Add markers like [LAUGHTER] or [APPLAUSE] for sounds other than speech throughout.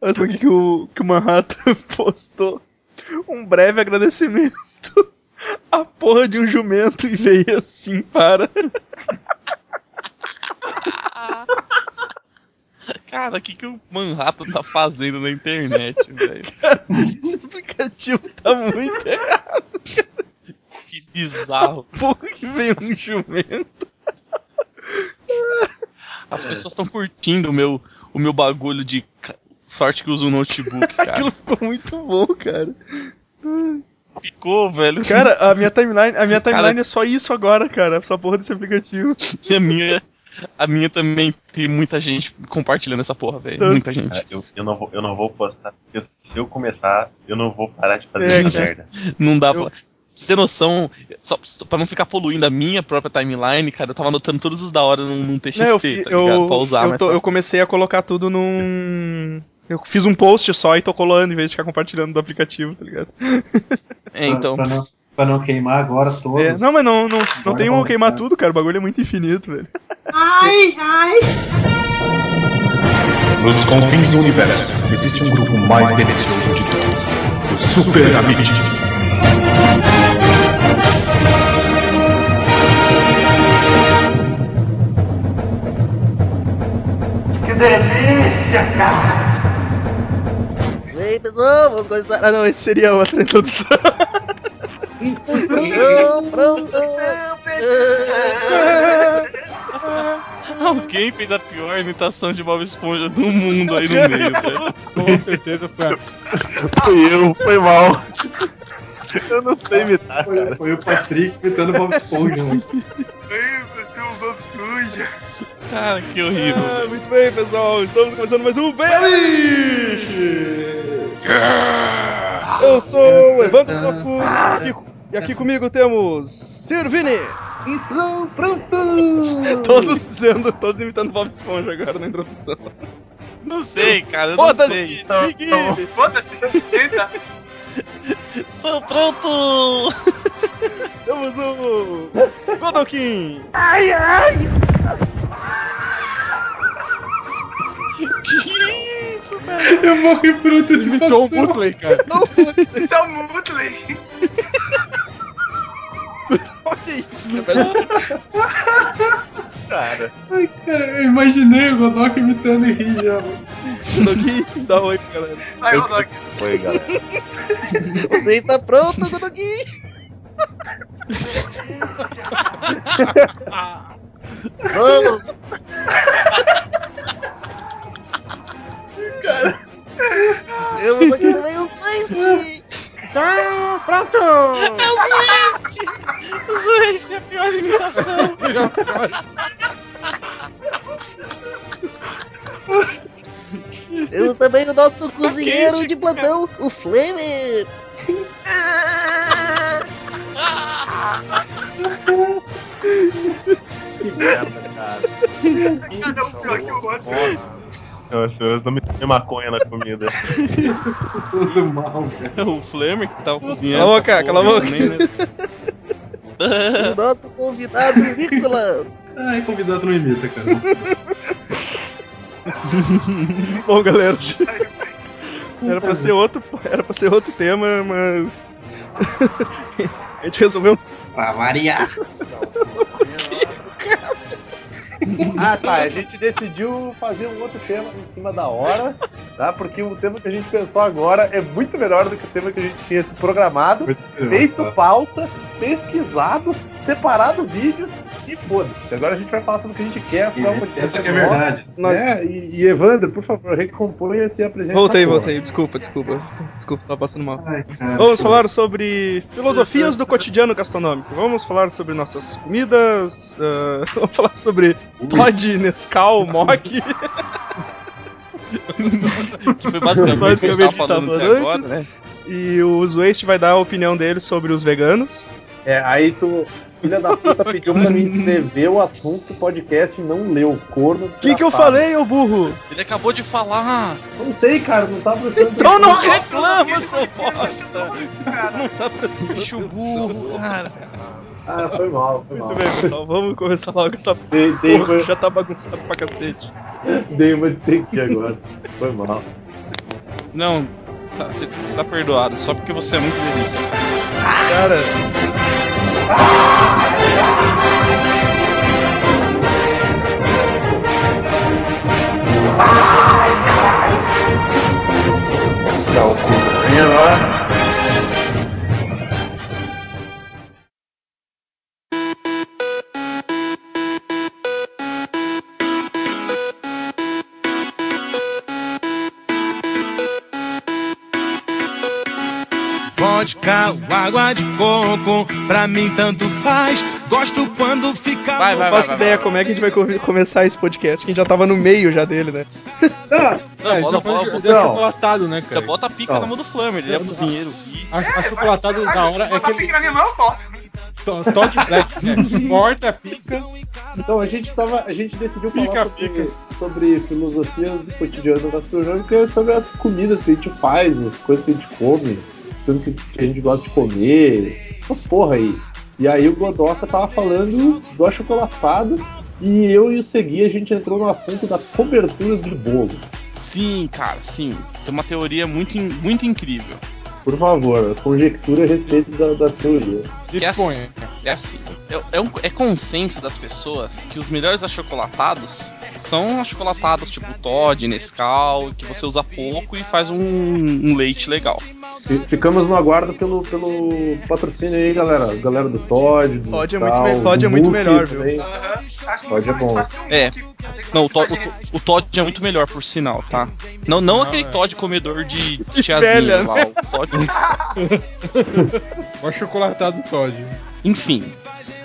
Olha só o que, o, que o Manhattan [LAUGHS] postou. Um breve agradecimento. A porra de um jumento e veio assim para. Cara, o que, que o Manhattan tá fazendo na internet, [LAUGHS] velho? Esse aplicativo tá muito errado. Que bizarro. Porra que veio um jumento. As pessoas estão curtindo o meu, o meu bagulho de sorte que usa um notebook, [LAUGHS] cara. Aquilo ficou muito bom, cara. Ficou, velho. Cara, a minha timeline, a minha timeline Cara- é só isso agora, cara. Essa porra desse aplicativo. [LAUGHS] E a minha, a minha também tem muita gente compartilhando essa porra, velho. Tanto. Muita gente. Cara, eu, eu, não vou, eu não vou postar. Se eu começar, eu não vou parar de fazer É, essa cara. merda. Não dá Eu- pra. Pra você ter noção, só, só pra não ficar poluindo a minha própria timeline, cara, eu tava anotando todos os da hora num, num TXT, Não, eu, tá ligado? eu, pra usar eu, tô- pra- eu comecei a colocar tudo num. Eu fiz um post só e tô colando em vez de ficar compartilhando do aplicativo, tá ligado? [LAUGHS] É, então. Pra, pra não, pra não queimar agora todos. É, não, mas não, não, não tem como vamos queimar lá. tudo, cara. O bagulho é muito infinito, velho. Nos confins do universo, existe um grupo mais delicioso de todos. Os Super Amigos. E aí, pessoal, vamos começar. Ah, não, esse seria outra introdução. Introdução, [LAUGHS] pronto. Alguém fez a pior imitação de Bob Esponja do mundo aí no meio, velho. Com certeza foi a Fui eu, foi mal. Eu não sei imitar, Foi, cara. foi o Patrick imitando o Bob Esponja. né? Cara, que horrível. Ah, muito bem, pessoal. Estamos começando mais um Bem Amish! Eu sou o Evandro Tofu. Aqui, e aqui comigo temos Sirvini. Estou pronto. Todos dizendo, todos imitando Bob Esponja agora na introdução. Não sei, cara, eu não sei. Foda-se, seguir. Foda-se, tenta. Estou pronto! [LAUGHS] Temos o Godokin. Que isso, cara? Eu morri por antecipação. imitou o Mutley, cara. Esse é o Mutley. [LAUGHS] Olha isso. Cara, Ai, cara, eu imaginei o Godok imitando e ri já. mano. Godokin, dá oi pra galera. Vai, Rodok. foi, galera. Você está pronto, Godogui? Temos aqui também os Waste. Então, pronto! É o Zwist! Zwist é a pior imitação! Temos [LAUGHS] também o nosso cozinheiro de plantão, o Flamer. Que merda, cara. Cada um pior que o outro. Eu acho que eu não me tomei maconha na comida. [LAUGHS] Tudo mal, cara. o Flamer que tava cozinhando. Cala a boca, cala a boca. também, né? O nosso convidado, [LAUGHS] Nicolas. Ai, convidado não imita, cara. [LAUGHS] Bom, galera. Era pra ser outro, era pra ser outro tema, mas [LAUGHS] a gente resolveu Pra variar. Ah, tá. A gente decidiu fazer um outro tema em cima da hora, tá? Porque o tema que a gente pensou agora é muito melhor do que o tema que a gente tinha se programado, feito pauta, pesquisado, separado vídeos e foda-se. Agora a gente vai falar sobre o que a gente quer. é podcast Essa que é nosso. verdade. Nós- É, e, e Evandro, por favor, recomponha-se e apresente. Voltei, voltei. Desculpa, desculpa. Desculpa, estava passando mal. Ai, cara. Vamos falar sobre filosofias do cotidiano gastronômico. Vamos falar sobre nossas comidas. ah, [LAUGHS] vamos falar sobre Todd, Nescau, [LAUGHS] Mock. Que foi basicamente, Basicamente o que a gente o que tava falando até antes. agora, né? E o Waste vai dar a opinião dele sobre os veganos. É, aí tu, filha da puta, pediu pra mim escrever o assunto do podcast e não leu. Corno O que, que eu falei, ô burro? Ele acabou de falar. Não sei, cara, não tá prestando Então não reclama, seu bosta! Não tá prestando Bicho burro, cara. Ah, foi mal, foi mal. Muito bem, pessoal. Vamos começar logo essa Dei, dei, porra uma, já tá bagunçado pra cacete. dei uma de agora. Foi mal. Não, tá, você tá perdoado, só porque você é muito delícia. Cara, Dá Vodka ou água de coco, pra mim tanto faz. Gosto quando fica. Vai, vai, não vai. faço ideia como é que a gente vai co- começar esse podcast, que a gente já tava no meio já dele, né? Não, É, é Não. chocolatado, né, cara? bota a pica na mão do Flammer, ele é cozinheiro. A, a chocolatada da hora é corto. to- Todd Black, né? [LAUGHS] Corta, pica. Então a gente tava. A gente decidiu falar Pica, sobre, pica. sobre filosofia do cotidiano gastronômico e sobre as comidas que a gente faz, as coisas que a gente come, coisas que que a gente gosta de comer, essas porra aí. E aí o Godoka tava falando do achocolatado e eu e o Segui a gente entrou no assunto da coberturas de bolo. Sim, cara, sim. Tem uma teoria muito, muito incrível. Por favor, conjectura a respeito da, da teoria. É assim, é assim. É, é um- é consenso das pessoas que os melhores achocolatados são achocolatados tipo Todd, Nescau, que você usa pouco e faz um, um leite legal. Fi- Ficamos no aguardo pelo, pelo patrocínio aí, galera. Galera do Todd. Do Todd é muito me- Todd do é muito melhor, viu? que Pode é bom. É. Não, o, Todd- gente. o, o Todd é muito melhor, por sinal, tá? Não, não aquele Todd comedor de, [LAUGHS] de tiazinha velha, lá, o Todd. [LAUGHS] O achocolatado Todd. Enfim.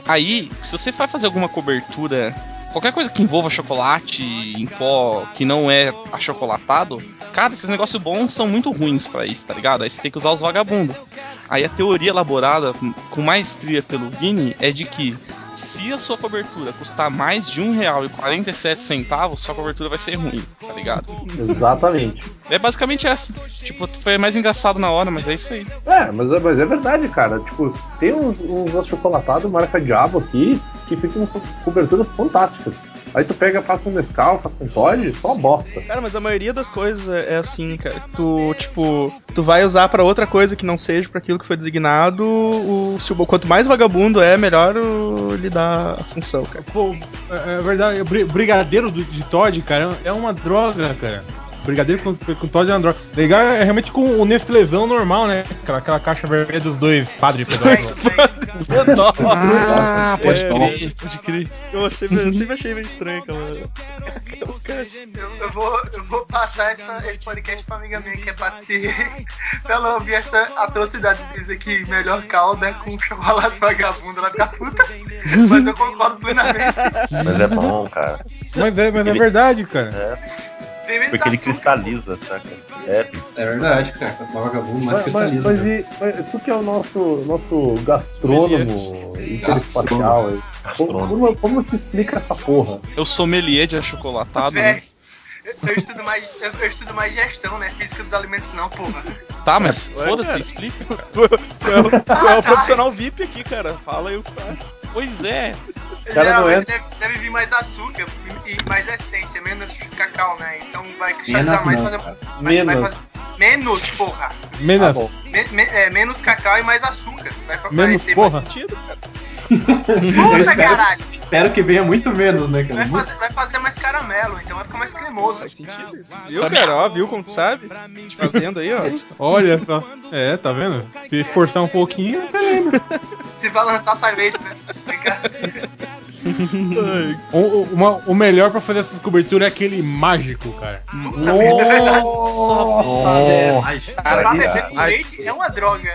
Aí, se você vai fazer alguma cobertura, qualquer coisa que envolva chocolate em pó que não é achocolatado, cara, esses negócios bons são muito ruins pra isso, tá ligado? Aí você tem que usar os vagabundos. Aí a teoria elaborada com maestria pelo Vini é de que se a sua cobertura custar mais de R$1,47, sua cobertura vai ser ruim, tá ligado? Exatamente. É basicamente essa. Tipo, foi mais engraçado na hora, mas é isso aí. É, mas, é- mas é verdade, cara. Tipo, tem uns, uns achocolatados marca Diabo aqui que ficam com coberturas fantásticas. Aí tu pega, faz com Nescau, faz com Todd, só bosta. Cara, mas a maioria das coisas é é assim, cara. Tu, tipo, tu vai usar pra outra coisa que não seja pra aquilo que foi designado. O, se o, quanto mais vagabundo é, melhor o, lhe dá a função, cara. Pô, é, é verdade, o bri- brigadeiro do, de Todd, cara, é uma droga, cara. Brigadeiro com, com Todd é droga. Legal é realmente com o Nestlezão normal, né? Aquela, aquela caixa vermelha dos dois padres pedófilos. [LAUGHS] Ah, pode É. crer, pode crer. Eu, achei, eu sempre achei meio estranho aquela. aquela- Eu, eu vou, eu vou passar essa, esse podcast pra amiga minha que é pra se. pra ela ouvir essa atrocidade de dizer que melhor calda é com chocolate vagabundo, ela fica puta. Mas eu concordo plenamente. Mas é bom, cara. Mas é, mas é verdade, cara. Menos Porque ele cristaliza, saca? É, É verdade, cara. O vagabundo mais Mas, mas, cristaliza. mas né? e, mas tu que é o nosso, nosso gastrônomo interespacial aí. Como, como, se explica essa porra? Eu sou sommelier de achocolatado, né? Véi, eu, estudo mais, eu, eu estudo mais gestão, né? Física dos alimentos não, porra. Tá, mas Ué, foda-se, cara. explica. Tu, [LAUGHS] tu é, o- tu é o profissional VIP aqui, cara. Fala aí o que acha. Pois é. Cara não Geralmente é- deve, deve vir mais açúcar e, mais essência, menos cacau, né? Então vai cristalizar Menos mais não, fazer. Menos. fazer- menos, porra. Menos. Tá. Me- me- é, menos cacau e mais açúcar. Vai, Menos ter porra. mais Sentido, cara. [LAUGHS] Puta espero, caralho! espero que venha muito menos, né, cara? Vai fazer, vai fazer mais caramelo, então vai ficar mais cremoso. Faz sentido isso. Viu, cara? Ó, viu como tu sabe? Te fazendo aí, ó. [LAUGHS] Olha só. É, tá vendo? Se forçar um pouquinho, tá vendo? [LAUGHS] Se vai lançar, sai leite, né? [LAUGHS] O, o- uma- o melhor pra fazer essa cobertura é aquele mágico, cara. Nossa, É, Pra Cara, cara. leite é uma droga.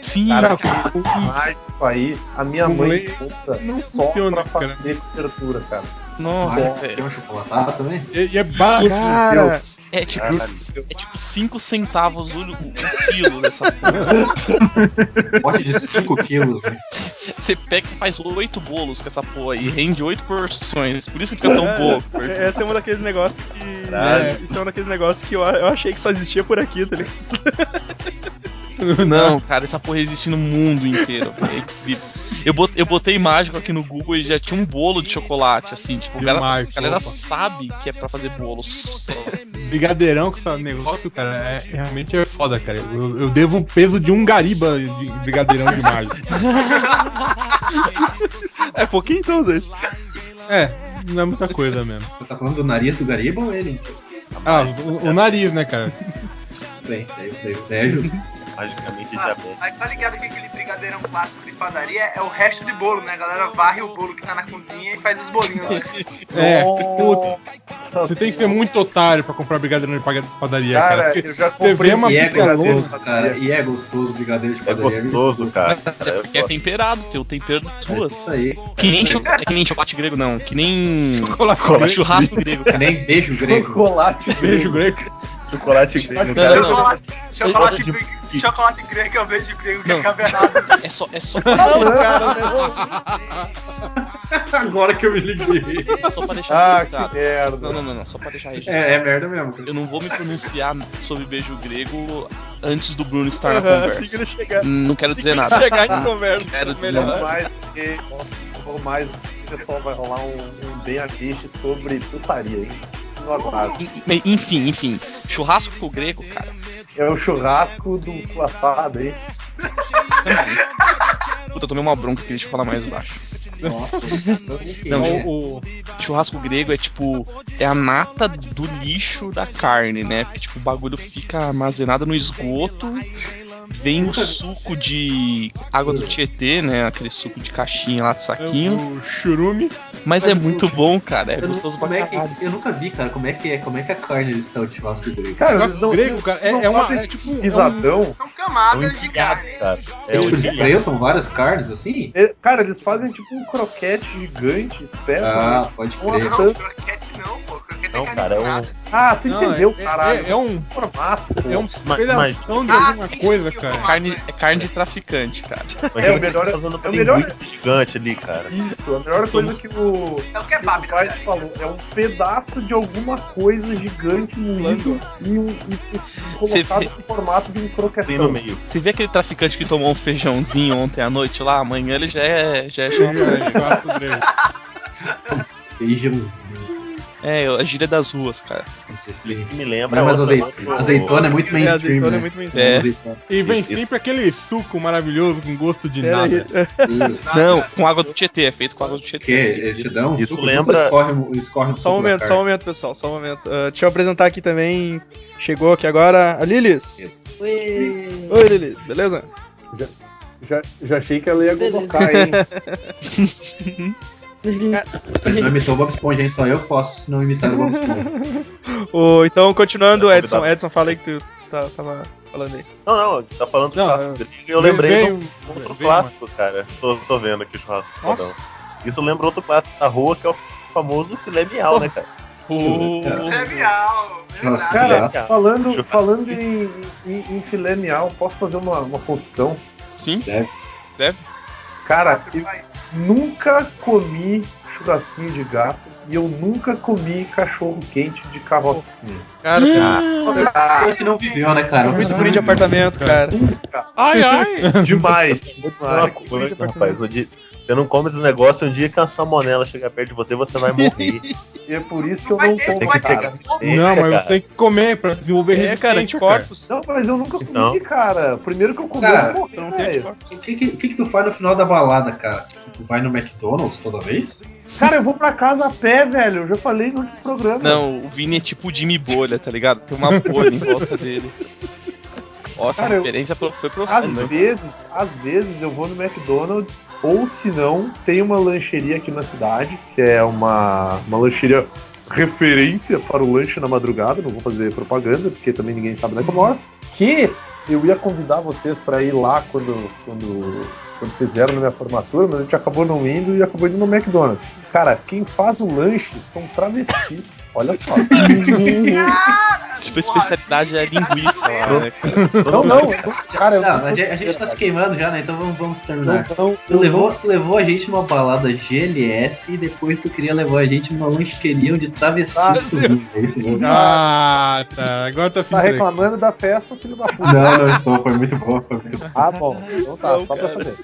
sim, Cara, cara, esse sim. mágico aí, a minha Com mãe compra não só funciona, pra cara. fazer cobertura, cara. Nossa, Tem velho. um chocolatado também? E, e é barato. Cara, É tipo, é tipo 5 centavos o, o, quilo dessa porra. [LAUGHS] Pote de 5 quilos, né? Você pega e faz 8 bolos com essa porra e rende 8 porções. Por isso que fica tão pouco. É, Esse é um daqueles negócios que. Caralho. É, isso é um daqueles negócios que eu, eu achei que só existia por aqui, tá ligado? Não, cara, essa porra existe no mundo inteiro. velho. É incrível. Eu bot- eu botei mágico aqui no Google e já tinha um bolo de chocolate, assim, tipo, a De galera, mágico, a galera sabe que é pra fazer bolo brigadeirão com esse negócio, cara, é, realmente é foda, cara. Eu, eu devo o peso de um gariba de brigadeirão de malho. [LAUGHS] É pouquinho então, Zé. É, não é muita coisa mesmo. Você tá falando do nariz do Gariba ou ele? Ah, o, o nariz, né, cara? Bem, daí, daí, daí é justo. Magicamente Ah, diabetes. mas tá ligado que aquele brigadeirão clássico de padaria é o resto de bolo, né? A galera varre o bolo que tá na cozinha e faz os bolinhos, né? [LAUGHS] É, você tem que ser muito otário pra comprar brigadeiro de padaria, cara. Cara, eu já comprei uma E é gostoso, cara. E é gostoso o brigadeiro de É padaria. gostoso, cara. Mas é porque é temperado, tem o tempero das É ruas. isso aí. Que nem, é que nem chocolate grego, não. Que nem Chocolate churrasco grego. Que nem beijo grego. Chocolate Beijo grego. Chocolate grego. Não, não, não. chocolate, chocolate, grego, chocolate grego eu vejo grego que Não. acaba errado. É só, é só, Não, cara, Agora que eu me liguei. é só pra deixar Ah, registrado. merda. Não, não, não, não, só pra deixar registrado. É, é merda mesmo. cara. Eu não vou me pronunciar sobre beijo grego antes do Bruno estar na Aham, assim que conversa. ele chegar. Não quero dizer Assim que nada. chegar, gente conversa. Quero dizer Melhor. nada. mais mais o pessoal vai rolar um, um bem sobre putaria, hein? No aguardo. En- Enfim, enfim. Churrasco com o grego, cara. É o churrasco do assado, hein? Também. Puta, eu tomei uma bronca que deixa eu falar mais baixo. Nossa. Não, [LAUGHS] Então, o, Churrasco grego é tipo. É a nata do lixo da carne, né? Porque tipo, o bagulho fica armazenado no esgoto. Vem o suco de água do Tietê, né? Aquele suco de caixinha lá de saquinho. o churume. Mas é muito bom, cara. É Eu, gostoso pra como é caralho. eu nunca vi, cara, como é que é, como é que a carne eles estão de churrasco grego. Cara, eles não, grego, cara, é- é uma- é tipo- é um- pisadão. São É um camadas de carne. cara. É freio são várias carnes assim? É, Cara, eles fazem tipo um croquete gigante, espesso. Ah, né? pode Nossa. crer. Não, croquete não, pô. Croquete Não, é cara, é um-. Ah, tu Não, entendeu, é- caralho. É, é um, formato. é um Mas- pedação de Ah, alguma sim, coisa, sim, sim, cara. Carne, é carne de traficante, cara. Mas É, o você melhor- tá fazendo é o melhor- gigante ali, cara. Isso, a melhor coisa que o, É o que kebab, o na Vaz verdade. falou. É um pedaço de alguma coisa gigante moído e, um, e, e colocado vê- no formato de um Tem no croquetão. Meio. Você vê aquele traficante que tomou um feijãozinho ontem à noite lá? Amanhã ele já é, já é grego. [LAUGHS] Feijãozinho. É, a gíria das ruas, cara. Me lembra. Não, mas outra- azeitona é muito É, mainstream, azeitona né? é muito mainstream. É. E vem sempre aquele suco maravilhoso com gosto de Pera aí. nada. Não, com água do Tietê, é feito com água do Que Tietê. eles te dão um suco, lembra- suco escorre, escorre Só um momento, só um momento, pessoal, só um momento. Ah, deixa eu apresentar aqui também. Chegou aqui agora a Lilis. Oi. Oi, Lilis, beleza? Já, já achei que ela ia colocar, hein? [LAUGHS] Mas não imitou o Bob Esponja, hein? Só eu posso não imitar o Bob Esponja. [LAUGHS] Ô, então, continuando, É, Edson. Edson, fala aí que tu, tu tá- tava falando aí. Não, não, a gente tá falando do Não, churrasco é- grego e eu lembrei Veio- de um outro veio clássico, cara. Tô, tô vendo aqui o churrasco fodão. Nossa. Isso lembra outro clássico da rua, que é o famoso filé miau, né, cara? Churrasco verdade. grego. Cara, falando, falando em, em, em filé miau, posso fazer uma, uma confissão? Sim, Deve. deve. Cara, eu nunca comi churrasquinho de gato e eu nunca comi cachorro quente de carrocinha. Cara, Cara que não viveu, né, cara? muito guri de apartamento, cara. Ai, ai. Demais. Demais. moleque, rapaz, dia- você não come esse negócio, um dia que a salmonela chegar perto de você, você vai morrer. [LAUGHS] E é por isso que eu não como, que cara. Não, mas você tem que comer pra desenvolver É, cara, anticorpos. Não, mas eu nunca comi, Então. cara. Primeiro que eu comi, Cara, eu morri, não tem anticorpos. O que, que, que que tu faz no final da balada, cara? Tu vai no McDonald's toda vez? Cara, eu vou pra casa a pé, velho. Eu já falei no último programa. Não, o Vini é tipo o Jimmy Bolha, tá ligado? Tem uma bolha em volta dele. Nossa, Cara, a eu- referência pro- foi Às profunda. hein? vezes, às vezes eu vou no McDonald's, ou se não, tem uma lancheria aqui na cidade, que é uma, uma lancheria referência para o lanche na madrugada, não vou fazer propaganda, porque também ninguém sabe onde é que eu moro, que eu ia convidar vocês para ir lá quando, quando, quando vocês vieram na minha formatura, mas a gente acabou não indo e acabou indo no McDonald's. Cara, quem faz o lanche são travestis, olha só. [LAUGHS] Tipo, a especialidade é linguiça lá, né? cara? Não, não, cara, eu Não, não a gente, a gente tá se queimando já, né? Então vamos, vamos terminar. Não, não, Tu levou, tu levou a gente numa balada GLS e depois tu queria levar a gente numa lancheria onde travestis Ah, cozinham. É isso mesmo? Ah, tá. Agora tá Tá reclamando da festa, filho da puta. Não, não estou. Foi muito bom. Foi muito bom. Ah, bom. Então tá, Não, só pra saber.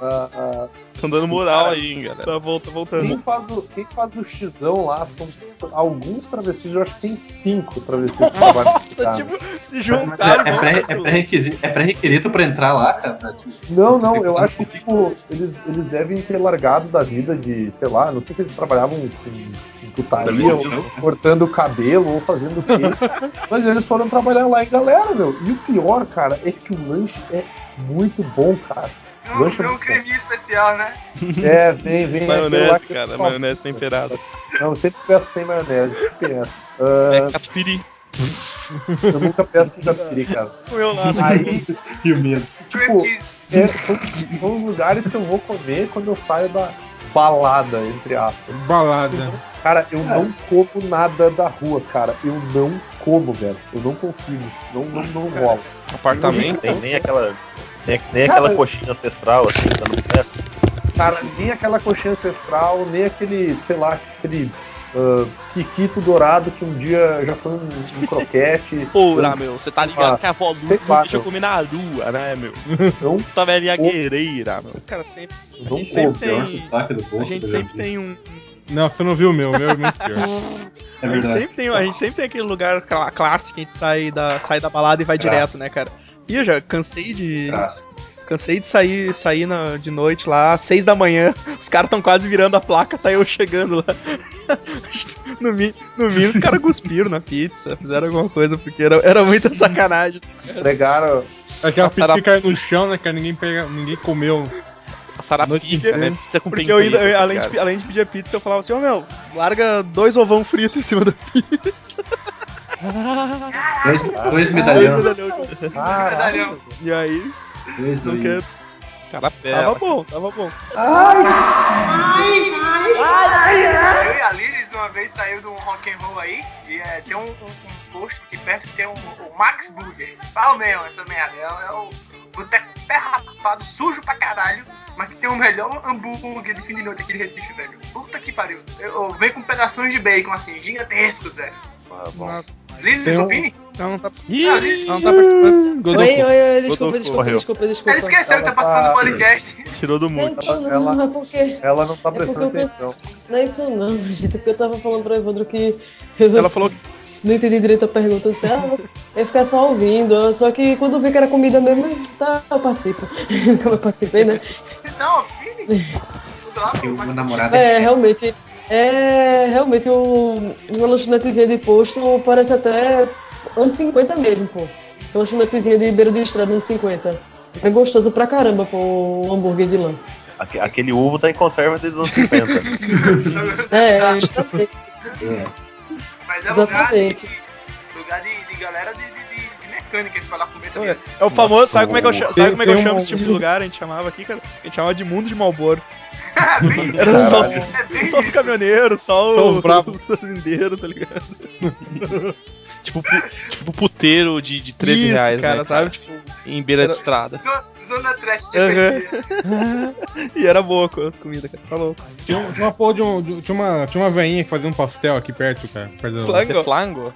Ah, ah, Tão dando moral aí, hein, galera. Tá volta, quem, voltando. faz o, quem faz o Xão lá são, são alguns travestis, eu acho que tem cinco travestis que trabalham Nossa, tipo, se Mas juntaram. é, é, pré, é, pré-requisito, é pré-requisito pra entrar lá, cara? Tipo, Não, não, eu acho que, tipo, eles, eles devem ter largado da vida de, sei lá, não sei se eles trabalhavam com, com putaria, ou cortando o cabelo, ou fazendo o quê. [LAUGHS] Mas eles foram trabalhar lá em galera, meu. E o pior, cara, é que o lanche é muito bom, cara. Um, Lanche é um bom. creminho especial, né? [LAUGHS] É, vem, vem. Maionese, cara, maionese temperada. Não, eu sempre peço sem maionese, sempre peço. É Ah, catupiry. eu nunca peço com catupiry, cara. Comeu nada. Aí, que medo. tipo, é, são, são os lugares que eu vou comer quando eu saio da balada, entre aspas. Balada. Cara, eu não como nada da rua, cara. Eu não como, velho. Eu não consigo. Não, não, não rola. Apartamento. Tem nem aquela, nem, nem aquela Cara, coxinha ancestral, assim, tá no pé. Cara, nem aquela coxinha ancestral, nem aquele, sei lá, aquele ah, quiquito dourado que um dia já foi um, um croquete. [LAUGHS] Porra, Eu- meu, você tá ligado Ah, que a avó Lu lá, deixa eu comer na rua, né, meu? Não, Tá velhinha guerreira, meu. Cara, sempre. A gente sempre tem. A gente sempre exemplo. tem um. Não, você não viu o meu, o meu é muito pior. [LAUGHS] É A gente, tem, a gente sempre tem aquele lugar clá- clássico que a gente sai da, sai da balada e vai direto, né, cara? E eu já cansei de. Clássico. Cansei de sair, sair na- de noite lá, seis da manhã, [LAUGHS] os caras tão quase virando a placa, tá eu chegando lá. [LAUGHS] No, mi- no mínimo, os caras cuspiram na pizza, fizeram alguma coisa, porque era, era muita sacanagem. Pregaram. Aquela Passaram pizza caiu no chão, né, cara? Ninguém, pega, ninguém comeu. Passaram a inteira. né? Pizza com Porque eu ainda, eu- tá além, de, além de pedir a pizza, eu falava assim, ô meu, larga dois ovão fritos em cima da pizza. Dois, dois Dois medalhões. medalhões. Caralho. E aí, Dois não aí. quer. Cara Tava bom, tava bom. Eu e a Lilis uma vez saiu de um rock and roll aí e é, tem um, um, um posto aqui perto que tem um, o Max Burger. Fala mesmo essa merda. É, é o boteco pé rapado, sujo pra caralho, mas que tem o melhor hambúrguer de fim de noite aqui de Recife, velho. Puta que pariu. Eu, eu venho com pedaços de bacon assim, gigantescos, velho. Ah, bom. Nossa, Lilis, Tem um- ela não tá, ela não tá participando. Oi, oi, oi, desculpa, desculpa, desculpa, desculpa. Ela esqueceu que tá Ela participando tá- do podcast. Tirou do Não é mundo. não, Ela- é porque... Ela não tá É prestando atenção. Não é isso não, gente, porque eu tava falando pro Evandro que Ela falou que não entendi direito a pergunta, eu disse, ah, eu ia ficar só ouvindo, só que quando vi que era comida mesmo, tá, eu participo. [LAUGHS] Como eu participei, né? Não, opine. Tudo lá, Que o mas- meu namorado É, realmente, é, realmente o, uma lanchonetezinha de posto parece até anos 50 mesmo, pô. Uma lanchonetezinha de beira de estrada anos 50. É gostoso pra caramba, pô, o hambúrguer de lã. Aque- Aquele uvo tá em conserva desde os anos 50. [LAUGHS] É, justamente. Mas é lugar de, Exatamente. lugar de, de galera de, de, de, de mecânica que vai lá comer também. É, é o famoso, Nossa, sabe como é que eu, sabe como é que eu chamo um- esse tipo de lugar? A gente chamava aqui, cara? A gente chamava de mundo de Malboro. [LAUGHS] É. Era só, os- É só os caminhoneiros, só os, bravo. os fazendeiros, tá ligado? [LAUGHS] [LAUGHS] Tipo, pu- tipo puteiro de, de 13 Isso, reais, cara, né, sabe? Tipo, Em beira Era- de estrada. Zona, trash de energia. [LAUGHS] e era boa com as comidas, cara. Tá louco. Tinha, um- tinha uma porra de um. de- Tinha uma, tinha uma veinha que fazia um pastel aqui perto, cara. perto do- Flango.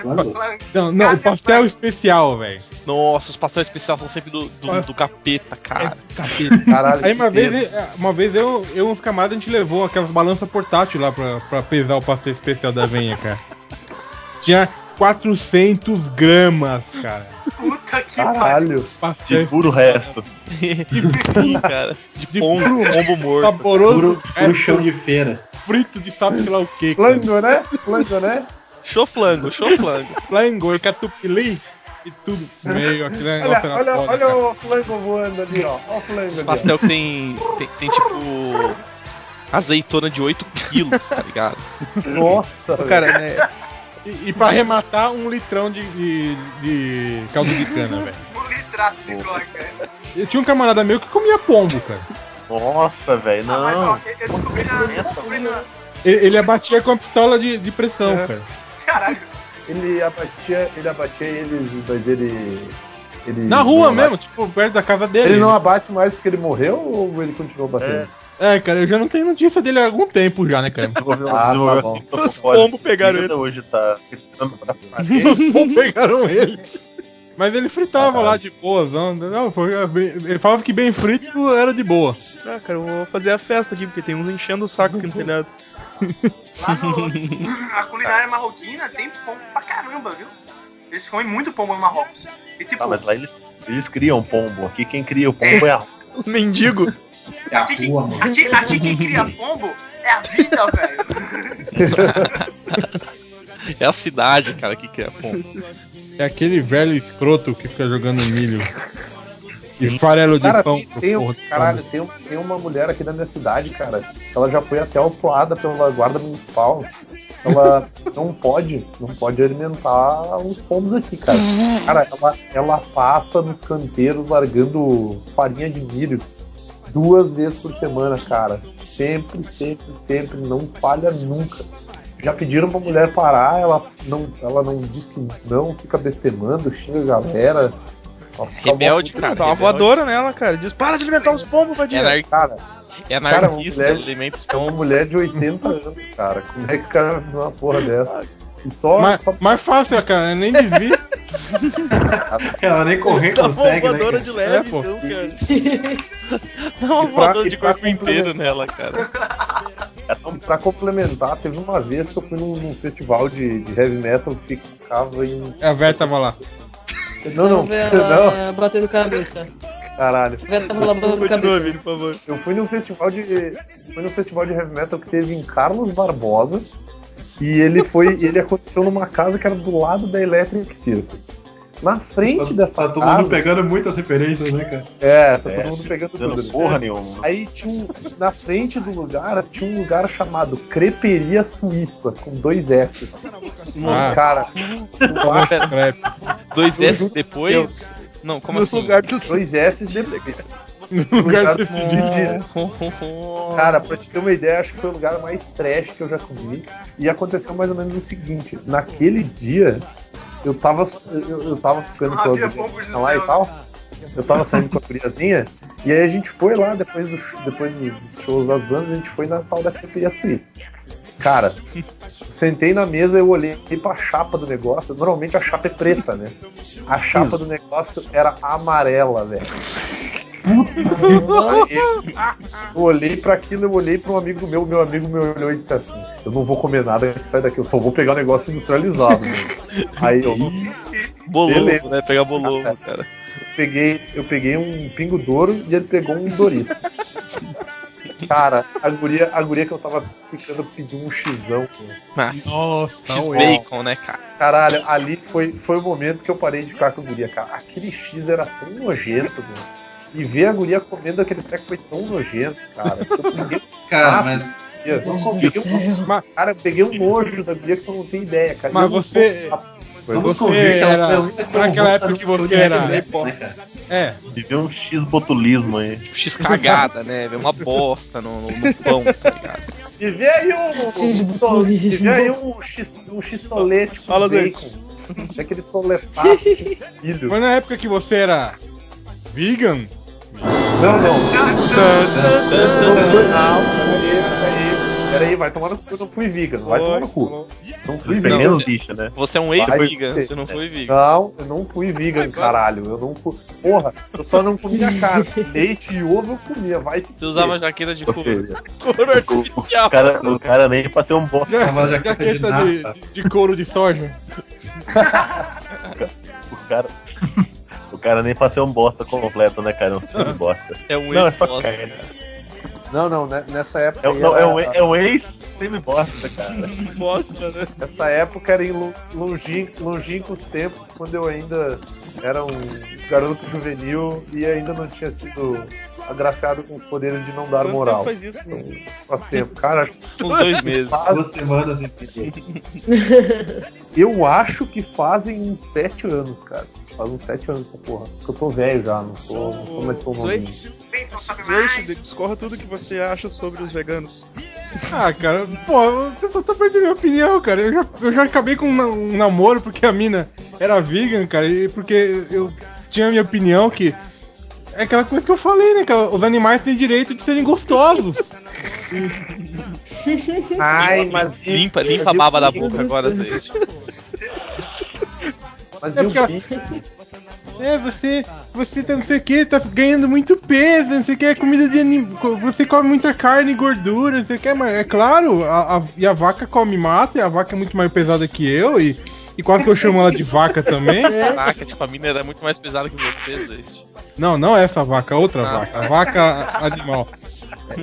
Flango? Não, não, o pastel especial, velho. Nossa, os pastéis especiais são sempre do, do, do capeta, cara. Caralho. Aí uma vez, uma vez eu, eu e uns camaradas, a gente levou aquelas balanças portátil lá pra, pra pesar o pastel especial da venha, cara. Tinha 400 gramas, cara. Puta que. Caralho. De puro resto. [LAUGHS] Sim, cara. De de pombo, puro, pombo morto. saboroso, Puro, puro chão de feira. frito de sabe sei lá o que. Flango, né? Flango, né? Show flango, show flango. [LAUGHS] Flango e catupiry e tudo. Meio aquele Olha, negócio olha, foda, olha o flango voando ali, ó. Olha o flango Esse ali. pastel que tem, tem, tem tipo azeitona de 8 quilos, tá ligado? Nossa, cara, né? E, e pra arrematar, um litrão de, de, de caldo de cana, [LAUGHS] velho. Um litraço de cara. Eu tinha um camarada meu que comia pombo, cara. Nossa, velho, Ah, mas ó, não. eu descobri na. Eu descobri na. Ele, ele abatia com a pistola de, de pressão, É. cara. Caralho. Ele abatia, ele abatia eles, mas ele. ele Na rua não mesmo, tipo, perto da casa dele. Ele não abate mais porque ele morreu ou ele continuou batendo? É, cara, eu já não tenho notícia dele há algum tempo já, né, cara? Desenvolveu, [LAUGHS] Ah, tá desenvolveu Os pombos pegaram ele. Hoje tá. Não [LAUGHS] pegaram ele. Mas ele fritava lá de boa, não, não, foi bem- ele falava que bem frito era de boa. Ah, cara, eu vou fazer a festa aqui, porque tem uns enchendo o saco aqui no telhado. Lá no, a culinária marroquina tem pombo pra caramba, viu? Eles comem muito pombo no Marrocos. E tipo, Ah, mas lá eles, eles criam pombo. Aqui quem cria o pombo é a Os mendigos. É a aqui, rua, mano. aqui, aqui quem cria pombo é a vida, velho. É a cidade, cara, que cria pombo. É aquele velho escroto que fica jogando milho. E farelo de Cara, pão tem, tem, porra caralho, tem, um- tem uma mulher aqui da minha cidade, cara. Ela já foi até autuada pela guarda municipal. Ela [LAUGHS] não pode, não pode alimentar os pombos aqui, cara. Cara, ela, ela passa nos canteiros largando farinha de milho duas vezes por semana, cara. Sempre, sempre, sempre, não falha nunca. Já pediram pra mulher parar, ela não, ela não diz que não, fica bestemando, xinga a galera. Ela fica Rebelde, cara. dá uma rebelde. voadora nela, cara. Diz, para de alimentar os pombos, É, vadia. anar... Cara, é Cara, anarquista, uma mulher- alimenta os É uma pombos. mulher de 80 anos, cara. Como é que o cara vai fazer uma porra dessa? E só. Mais, só... mais fácil, cara, nem desvia. [LAUGHS] Ela nem correr Dá uma consegue, né, voadora de leve, É, pô. então, cara. [LAUGHS] Dá uma pra- voadora de corpo inteiro nela, cara. [LAUGHS] Então, pra complementar, teve uma vez que eu fui num, num festival de, de heavy metal que ficava em. A velha tava lá. Não, não, não, ela batendo cabeça. caralho. A Vera tava lá batendo Continua, cabeça. Vini, por favor. Eu fui num festival de. Fui num festival de heavy metal que teve em Carlos Barbosa. E ele foi. ele aconteceu numa casa que era do lado da Electric Circus. Na frente dessa Tá todo casa. mundo pegando muitas referências, né, cara? É, tá É, todo mundo pegando tudo. porra nenhuma. Aí tinha um, na frente do lugar, tinha um lugar chamado Creperia Suíça, com dois S. Ah. Cara, crepe. Dois S depois. Não, como No assim? lugar do dois S depois. No lugar do desse dia. Cara, pra te ter uma ideia, acho que foi o lugar mais trash que eu já comi. E aconteceu mais ou menos o seguinte: naquele dia, eu tava, eu, eu tava ficando com a lá e tal. Eu tava saindo com a guriazinha. E aí a gente foi lá, depois, do, depois dos shows das bandas, a gente foi na tal da creperia suíça. Cara, sentei na mesa, eu olhei pra chapa do negócio. Normalmente a chapa é preta, né? A chapa do negócio era amarela, velho. Eu olhei pra aquilo, eu olhei pra um amigo meu, meu amigo me olhou e disse assim: Eu não vou comer nada que sai daqui, eu só vou pegar um negócio industrializado. mano." [LAUGHS] Aí eu Bolovo, Beleza. né? Pegar bolovo, cara. peguei, eu peguei um pingo douro e ele pegou um Doritos. Cara, a guria, a guria que eu tava ficando pediu um xizão. mano. Nossa, Nossa, X-Bacon, né, cara? Caralho, ali foi, foi o momento que eu parei de ficar com a guria, cara. Aquele X era tão nojento, mano. E ver a guria comendo aquele treco foi tão nojento, cara. Eu peguei, [LAUGHS] Cara, mas eu peguei um, cara, eu peguei um nojo da guria que eu não tenho ideia, cara. Mas você- vamos Você era- naquela época que você era- né? É, Viveu um X botulismo aí. Tipo, X cagada, né? Vê uma bosta no, no, no pão, tá ligado? E vê aí um. Um botulismo. vê aí um, X, um xistolete com Fala, bacon. É aquele [LAUGHS] filho. foi na época que você era vegan? Não, não. Não, peraí, peraí. Peraí, vai tomar no cu, eu não fui vegan. Vai tomar no cu. Não fui Não, vegan. menos você- bicha, né? Você é um ex-vegan, você não foi vegan. Não, eu não fui vegan, caralho. Eu não fui. Porra, eu só não comia carne. [LAUGHS] Leite e ovo eu comia. Vai se Você usava jaqueta de Ou couro. [LAUGHS] Couro artificial. o cara, o cara nem pra ter um bosta. Jaqueta de, de couro de soja. [LAUGHS] O cara. O cara nem pra ser um bosta completo, né, cara? Um bosta. [LAUGHS] É um Não, é só ex-bosta, cara. Não, não, né, nessa época. É, aí não, é, era- um, é um ex semi-bosta, cara. [LAUGHS] Bosta, né? Essa época era em lo- longin- longínquos tempos, quando eu ainda era um garoto juvenil e ainda não tinha sido agraciado com os poderes de não dar Quanto moral. tempo faz isso? Então, faz tempo. Cara, [LAUGHS] Uns dois meses. Duas semanas e eu acho que fazem uns sete anos, cara. Faz uns sete anos essa porra. Porque eu tô velho já, não sou, não sou mais tão Zoe? novinho. Então sabe mais. Zoe, discorra tudo que você acha sobre os veganos. Ah, cara, pô, você só tá perdendo minha opinião, cara. Eu já, eu já acabei com um, na- um namoro porque a mina era vegan, cara, e porque eu tinha a minha opinião que. É aquela coisa que eu falei, né, cara? Os animais têm direito de serem gostosos. [LAUGHS] Ai, mas. Limpa, limpa a baba da boca agora, Zé. Mas É o pingo? É, você. Você tá não sei o que, tá ganhando muito peso, não sei o que, é comida de anim... Você come muita carne e gordura, não sei o que, mas é claro, a, a- e a vaca come mato, e a vaca é muito mais pesada que eu, e, e quase que eu chamo ela de vaca também. [LAUGHS] Caraca, tipo, a mina era muito mais pesada que vocês, Waste. Não, não essa vaca, outra Ah, vaca, a vaca animal.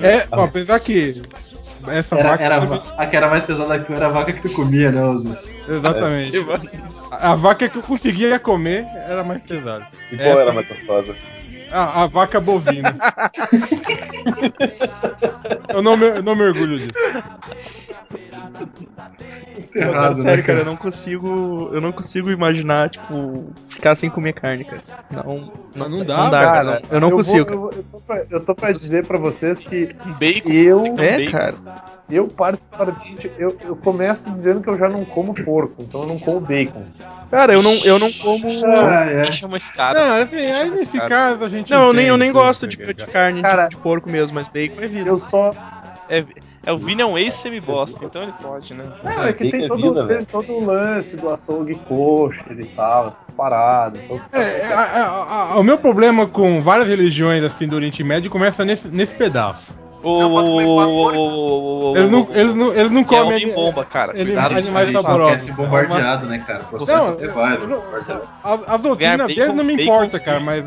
É, ó, apesar que essa Era, vaca. era a, que era mais pesada que tu era a vaca que tu comia, né, Osus? Exatamente. A, a vaca que eu conseguia comer era mais pesada. E qual era mais gostosa? A, a vaca bovina. [LAUGHS] eu, não eu não me orgulho disso. Pô, cara, sério, cara, eu não consigo. Eu não consigo imaginar, tipo, ficar sem comer carne, cara. Não. Não, não dá, não dá, cara. não. Eu não vou- consigo. eu, eu tô pra, eu tô pra dizer pra vocês que Bacon. eu, É, cara. eu particularmente, eu, eu começo dizendo que eu já não como porco, então eu não como bacon. Cara, eu não, eu não como. Ah, é. Chama esse cara? Não, aí nesse cara? caso a gente. Não, eu nem, eu nem gosto de, né, de cara? carne Cara, de, de porco mesmo, mas bacon é vida. Eu só. É, é o Vini é um ex-semi-bosta, então ele pode, né? Não, é que tem é todo, vida, tem todo o lance do açougue kosher e tal, essas paradas. Então, É, que- a- a- a- o meu problema com várias religiões assim do Oriente Médio começa nesse, nesse pedaço. Não, Eles não, eles não, eles não é comem. homem bomba, cara. ele- Cuidado, animais a não saborosos. quer ser bombardeado, né, cara? O processo Não. As, as doutrinas Ganhar deles não me importa, cara, mas.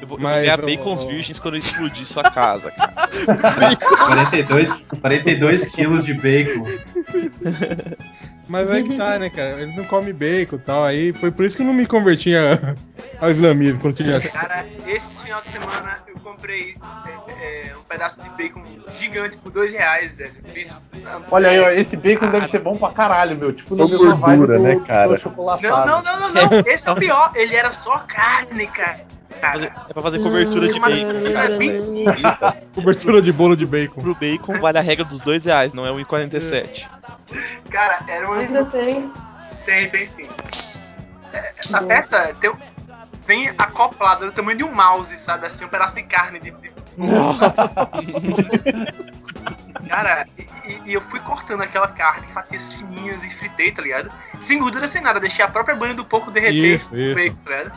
Eu vou, eu vou Mas, ganhar bacons virgens quando eu explodir sua casa, cara. [LAUGHS] 42, 42 quilos de bacon. Mas é que tá, né, cara? Eles não comem bacon e tal. Aí foi por isso que eu não me converti a- ao islamismo quando tinha. Cara, esse final de semana eu comprei é, é, um pedaço de bacon gigante por dois reais, velho. Fiz- Olha aí, ó, esse bacon deve ser bom pra caralho, meu. Tipo, Só vibe gordura, do, né, cara? Não, não, não, não, não. Esse é o pior. Ele era só carne, cara. Cara, É pra fazer cobertura de bacon. era bem- Cobertura de bolo de bacon. Pro bacon vale a regra dos dois reais, não é 1,47. cara, era uma. Ainda tem. Tem, tem sim. É, a peça tem, vem acoplada do tamanho de um mouse, sabe? Assim, um pedaço de carne de. de- [LAUGHS] Cara, e, e- eu fui cortando aquela carne, fatias fininhas e fritei, tá ligado? Sem gordura, sem nada, deixei a própria banha do porco derreter Isso, isso. bacon, tá ligado?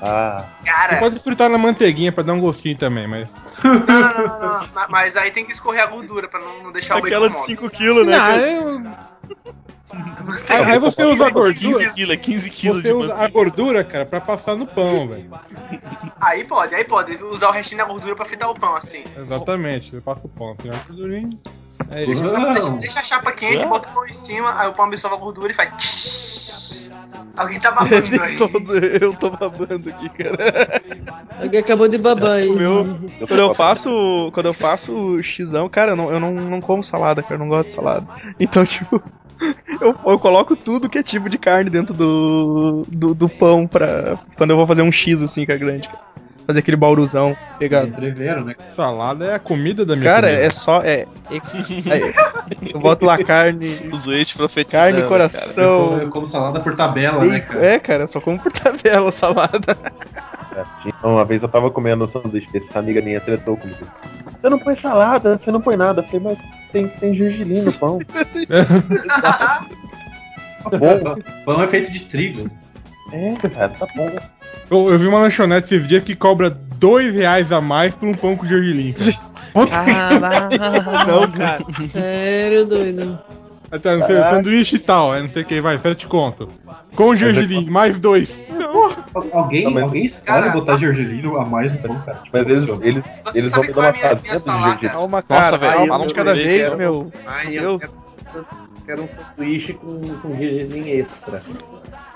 Ah, Você Cara, pode fritar na manteiguinha pra dar um gostinho também, mas. não, não, não, [LAUGHS] não, não, ma- mas aí tem que escorrer a gordura pra não, deixar o Aquela bacon de mole. 5kg, né? Não, eu- Aí, aí você usa a gordura. 15 quilos, 15 quilos Você de usa a manteiga. gordura, cara, pra passar no pão, velho. Aí pode, aí pode usar o restinho da gordura pra fritar o pão, assim. Exatamente, você passa o pão. Tem uma gordurinha. É Deixa- isso. Deixa, deixa a chapa quente, bota o pão em cima, aí o pão absorve a gordura e faz. Alguém tá babando [LAUGHS] aí. Todo- eu tô babando aqui, cara. Alguém acabou de babar aí. Meu, quando eu faço, quando eu faço xizão, cara, eu não, eu não, não como salada, cara, eu não gosto de salada. Então, [LAUGHS] tipo, eu, eu coloco tudo que é tipo de carne dentro do, do, do pão pra quando eu vou fazer um X assim, que é grande. cara. Fazer aquele bauruzão pegado. Entreveram, né? Salada é a comida da minha Cara, comida. é só. É, é- é- eu boto lá carne, Os Waste profetizando. carne, Eu como, coração. eu como salada por tabela, né, cara? É, cara, eu só como por tabela [LAUGHS] salada. é, tinha- uma vez eu tava comendo um sanduíche desse, essa amiga minha tretou comigo. Você não põe salada, você não põe nada. Eu falei, mas tem, tem gergelim no pão. Tá [LAUGHS] bom. Pão é feito de trigo. É, cara, tá bom. Eu, eu vi uma lanchonete esses dias que cobra dois reais a mais por um pão com gergelim. cara. Não, cara. Sério, doido. Até, não sei, sanduíche e tal, é não sei o que, vai, sete conto. Com gergelim, mais dois. Al- Alguém, Não, alguém Cara, botar gergelino a mais no pão, cara. Tipo, Mas eles, funciona. eles, Você eles vão me dar é uma a minha, minha fazenda de gergelim. Calma, cara. Nossa, velho, fala de cada vez, meu. Ai, Meu eu Deus. quero, quero um sanduíche com, com gergelim extra.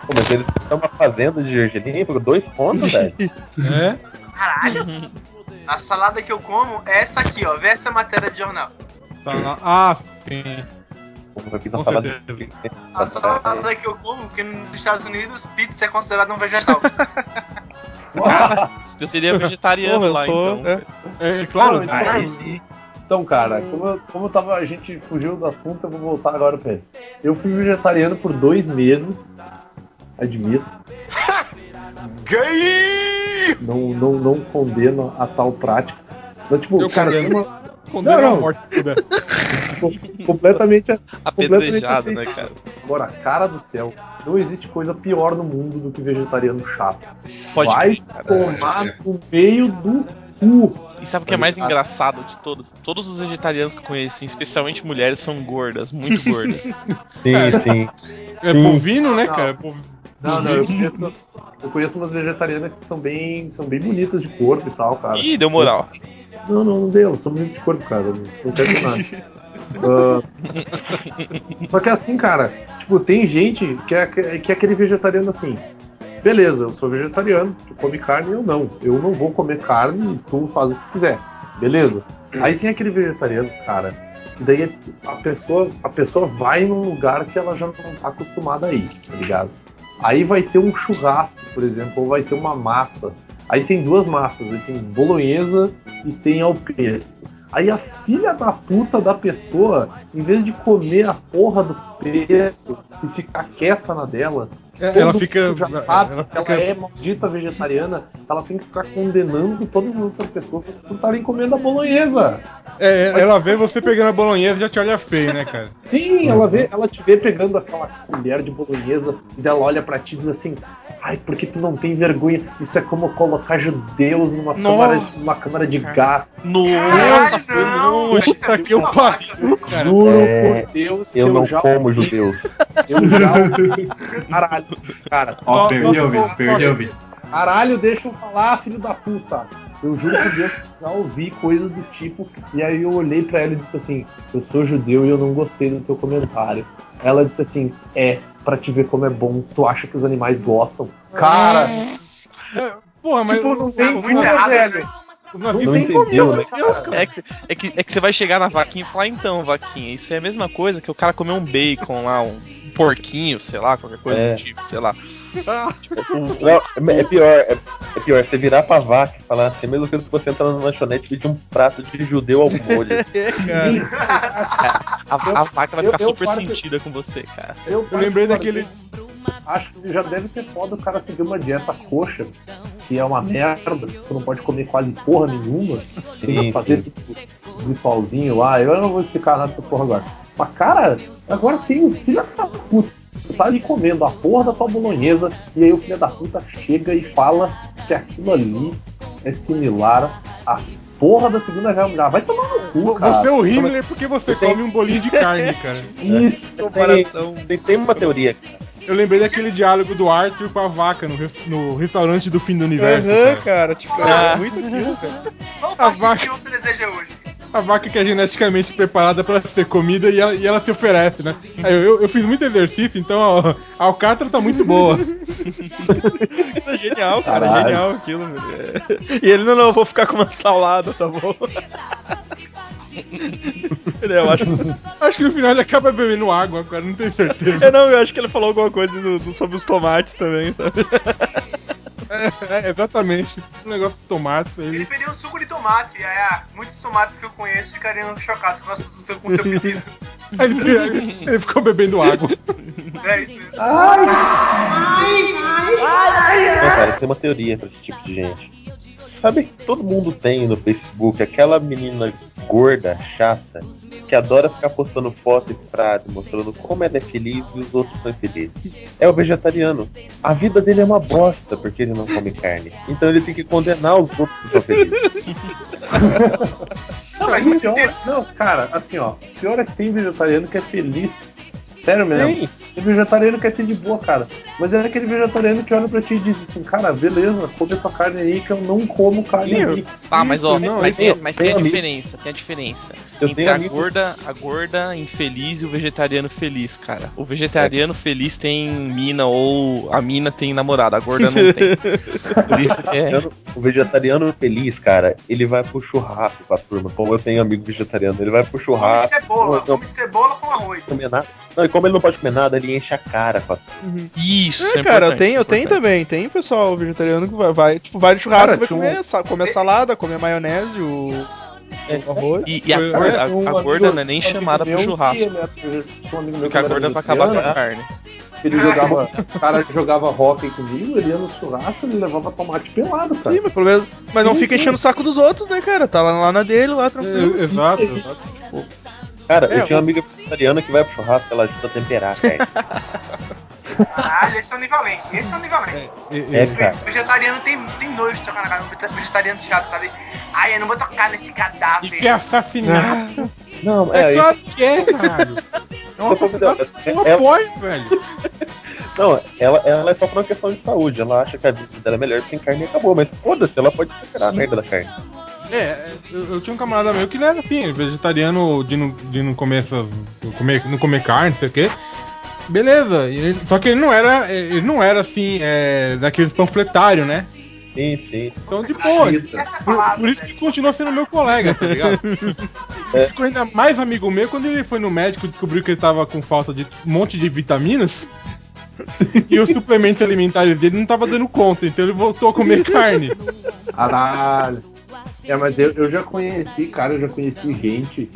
Pô, mas eles têm uma fazenda de gergelim por dois pontos, velho. [LAUGHS] É? Caralho. A salada que eu como é essa aqui, ó. Vê essa matéria de jornal. Tá lá. Ah, sim. Salada de A salada que eu como, porque nos Estados Unidos pizza é considerada um vegetal. [LAUGHS] [LAUGHS] Eu seria vegetariano Porra, eu lá, sou, então. é. É, claro. Não, Ah, Então, cara, como, eu- como eu tava, a gente fugiu do assunto, eu vou voltar agora pra ele. Eu fui vegetariano por dois meses, admito. [LAUGHS] Não, não, não condeno a tal prática. Mas, tipo, Eu cara, condeno. uma, Condena Não, a não. morte se puder. [LAUGHS] completamente, Apedrejado, né, cara? Agora, cara do céu, não existe coisa pior no mundo do que vegetariano chato. Pode Vai cara. tomar no meio do cu. E sabe o que é mais engraçado de todos? Todos os vegetarianos que eu conheci, especialmente mulheres, são gordas, muito gordas. [LAUGHS] Sim, sim. É bovino, né, Não. cara? Não, não, eu conheço, eu conheço umas vegetarianas que são bem, são bem bonitas de corpo e tal, cara. Ih, deu moral. Não, não, não deu, são bonitas de corpo, cara. Não, quero dizer nada. Ah, só que assim, cara, tipo, tem gente que é, que é aquele vegetariano assim. Beleza, eu sou vegetariano, tu come carne, eu não. Eu não vou comer carne e tu faz o que tu quiser. Beleza? Aí tem aquele vegetariano, cara, que daí a pessoa, a pessoa vai num lugar que ela já não tá acostumada a ir, tá ligado? Aí vai ter um churrasco, por exemplo, ou vai ter uma massa. Aí tem duas massas, aí tem bolonhesa e tem ao pesto. Aí a filha da puta da pessoa, em vez de comer a porra do pesto e ficar quieta na dela, todo ela fica- já ela sabe que fica- ela é maldita vegetariana, ela tem que ficar condenando todas as outras pessoas por estarem comendo a bolonhesa. É, ela vê você pegando a bolonhesa e já te olha feio, né, cara? Sim, ela vê, ela te vê pegando aquela colher de bolonhesa e ela olha pra ti e diz assim: Ai, porque tu não tem vergonha? Isso é como colocar judeus numa, câmara, numa câmara de gás. Nossa, foi não, longe. Puta que eu pariu, cara. Juro É, por Deus que Eu eu, não já como judeus. [LAUGHS] Eu já. Caralho, cara. Ó, Ó, perdeu, ó, perdeu, Vitor. Caralho, deixa eu falar, filho da puta. Eu juro por Deus que já ouvi coisas do tipo. E aí eu olhei pra ela e disse assim: Eu sou judeu e eu não gostei do teu comentário. Ela disse assim: É, pra te ver como é bom. Tu acha que os animais gostam? Cara, Porra, mas. tipo, não tem muito errado, velho. Não, Não entendeu, né? É que, é, que, é que você vai chegar na vaquinha e falar, então, vaquinha, isso é a mesma coisa que o cara comer um bacon lá, um porquinho, sei lá, qualquer coisa É. do tipo, sei lá. Não, é pior, é, é pior, você virar pra vaca e falar assim, coisa que você entrar na lanchonete e pedir um prato de judeu ao molho. [LAUGHS] É. A, a vaca vai eu- ficar eu super parto- sentida com você, cara. Eu, Eu lembrei particularmente, Acho que já deve ser foda o cara seguir uma dieta coxa, que é uma merda, tu não pode comer quase porra nenhuma. Tem que Sim, fazer sim. tipo, ritualzinho lá. Eu não vou explicar nada dessas porra agora. Mas, cara, agora tem um filho da puta. Tu tá ali comendo a porra da tua bolonhesa, e aí o filho da puta chega e fala que aquilo ali é similar à porra da Segunda Guerra Mundial. Vai tomar no cu, cara. Você é o Himmler porque você come um bolinho de [LAUGHS] carne, cara. Isso, Comparação. Tem, tem uma teoria. Eu lembrei daquele diálogo do Arthur com a vaca no, no restaurante do fim do universo. Aham, cara. cara, tipo, Ah. é muito aquilo, cara. Qual A parte vaca- que você deseja hoje? A vaca que é geneticamente preparada pra ser comida e ela, e ela se oferece, né? Eu, eu, eu fiz muito exercício, então a alcatra tá muito boa. [LAUGHS] É genial, cara, Caralho. genial aquilo, velho. É. E ele, não, não, eu vou ficar com uma salada, tá bom? [LAUGHS] É, [LAUGHS] eu acho que. Acho que no final ele acaba bebendo água, cara, não tenho certeza. É, não, eu acho que ele falou alguma coisa do- do- sobre os tomates também, sabe? É, exatamente. Um negócio de tomate. Ele Ele... pediu um suco de tomate. E aí, ah, muitos tomates que eu conheço ficariam chocados com, o seu, com o seu [LAUGHS] pedido. Ele, ele- ele ficou bebendo água. É isso mesmo. Não, cara, tem uma teoria pra esse tipo de gente. Sabe que todo mundo tem no Facebook aquela menina gorda, chata, que adora ficar postando foto e frase, mostrando como ela é feliz e os outros são infelizes. É o vegetariano. A vida dele é uma bosta porque ele não come carne. Então ele tem que condenar os outros que são felizes. [LAUGHS] Não, mas pior, não, cara, assim, ó, pior é que tem vegetariano que é feliz. Sério mesmo. Sim. Tem vegetariano que é ter de boa, cara. Mas é aquele vegetariano que olha pra ti e diz assim, cara, beleza, come a tua carne aí que eu não como carne Sim, aí. Tá, mas ó, não, mas, tem, mas tem a diferença, tem a diferença. Eu entre a amigo- gorda, a gorda infeliz e o vegetariano feliz, cara. O vegetariano feliz tem mina ou a mina tem namorada, a gorda não tem. [LAUGHS] Por isso que é. O vegetariano feliz, cara, ele vai pro churrasco com a turma. Como eu tenho amigo vegetariano, ele vai pro Come churrasco. cebola, não, não come cebola com arroz. Não, e como ele não pode comer nada, ele enche a cara com turma. Isso, É, é cara, eu tenho, isso é eu tenho também. Tem pessoal vegetariano que vai, vai, tipo, vai de churrasco Cara, vai tinha um- comer, sa- comer salada, comer maionese, o, É, o arroz. E, e a Foi- gorda, a, um a gorda não é nem chamada pro churrasco. meu Porque que a gorda vai acabar com a carne. Ele jogava, o cara jogava hockey comigo, ele ia no churrasco, ele levava tomate pelado, cara. Sim, mas, pelo menos, mas não Sim, fica sim. enchendo o saco dos outros, né, cara? Tá lá, lá na dele, lá tranquilo. É, exato, Isso aí. Cara, É, eu tinha uma amiga vegetariana que vai pro churrasco, ela ajuda a temperar a [LAUGHS] carne. Caralho, esse é o nível além. Esse é o nível além. É, cara. Vegetariano tem, tem nojo de tocar na cara. Vegetariano chato, sabe? Ai, eu não vou tocar nesse cadáver. E que assassinato. Não, É, é, claro isso. que é, caralho. É um assassinato que eu É- apoio, velho. [LAUGHS] Não, ela, ela é só por uma questão de saúde. Ela acha que a vida dela é melhor sem carne e acabou. Mas foda-se, ela pode temperar a merda da carne. É, eu, eu tinha um camarada meu que ele era assim, vegetariano de não, de não comer essas. Comer, não comer carne, não sei o quê. Beleza, ele- só que ele não era. Ele não era assim, é, daqueles panfletários, né? Sim, sim. Então, de boa. Por, por isso que continua sendo meu colega, tá ligado? É. Ficou ainda mais amigo meu quando ele foi no médico e descobriu que ele tava com falta de um monte de vitaminas. [LAUGHS] e os suplementos alimentares dele não tava dando conta, então ele voltou a comer carne. Caralho. É, mas eu, eu já conheci, cara, eu já conheci gente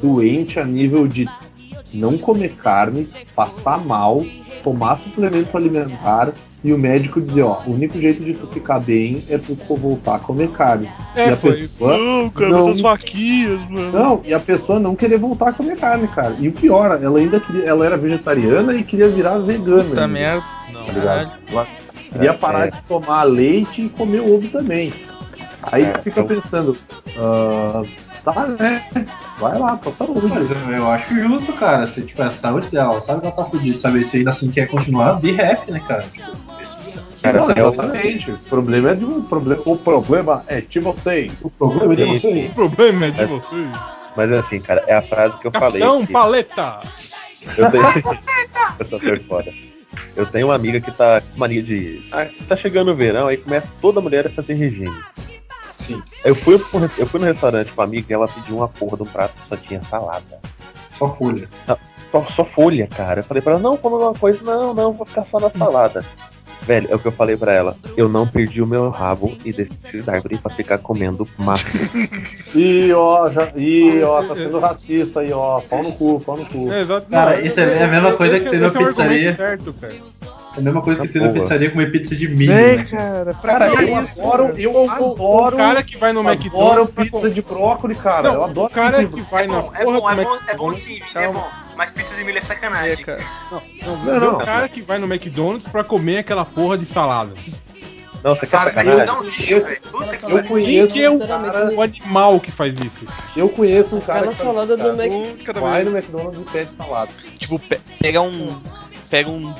doente a nível de não comer carne, passar mal, tomar suplemento alimentar e o médico dizer, ó, o único jeito de tu ficar bem é tu voltar a comer carne. É, e a pessoa. Não, cara, Não. essas vaquinhas, mano. Não, e a pessoa não querer voltar a comer carne, cara. E o pior, ela ainda queria, ela era vegetariana e queria virar vegana. Puta ainda, merda. Tá ligado? Ela queria parar É. de tomar leite e comer ovo também. Aí É, fica então- pensando, ah, tá, né? Vai lá, tua saúde. Mas eu, eu acho justo, cara. Se, tipo, é a saúde dela, ela sabe que ela tá fudida, sabe? Se ainda assim quer continuar, be happy, né, cara? Tipo, isso- Cara, Não, é exatamente. O problema é de um problema. O problema é de vocês. o problema é de Sim, vocês. O problema é de É. vocês. Mas assim, cara, é a frase que eu falei. Capitão que Paleta! eu tenho. [LAUGHS] eu tô por fora. Eu tenho uma amiga que tá com mania de. Ah, tá chegando o verão, aí começa toda mulher a fazer regime. Sim. Eu fui, eu fui no restaurante com uma amiga e ela pediu uma porra de um prato que só tinha salada. Só folha. Só, só folha, cara. Eu falei pra ela, não, come alguma coisa. Não, não, vou ficar só na salada. Velho, é o que eu falei pra ela. Eu não perdi o meu rabo e desci da árvore pra ficar comendo maço. [LAUGHS] Ih, ó, já, ih, ó, tá sendo racista aí, ó. Pau no cu, pau no cu. É, exato. Cara, Não, isso é a mesma coisa que tem na é pizzaria. certo, cara. É a mesma coisa que Ah, tem na pizzaria comer pizza de milho, É, né? cara, pra Cara, que eu isso? adoro, cara? eu O adoro. cara que vai no adoro McDonald's. pra pizza com- de brócolis, cara. Não, eu adoro o cara pizza que de vai É na bom, é porra bom, é bom, é bom McDonald's. sim, é bom. Mas pizza de milho é É, sacanagem. cara. Não, não, Não, não. o cara que vai no McDonald's pra comer aquela porra de salada. É um velho. Puta que Eu pariu. conheço Quem é o, sinceramente, o animal que faz isso? Eu conheço um cara Aquela que faz salada isso, do cara. Mac. Vai no McDonald's e pede salada. Tipo, pe- pega um. Pega um,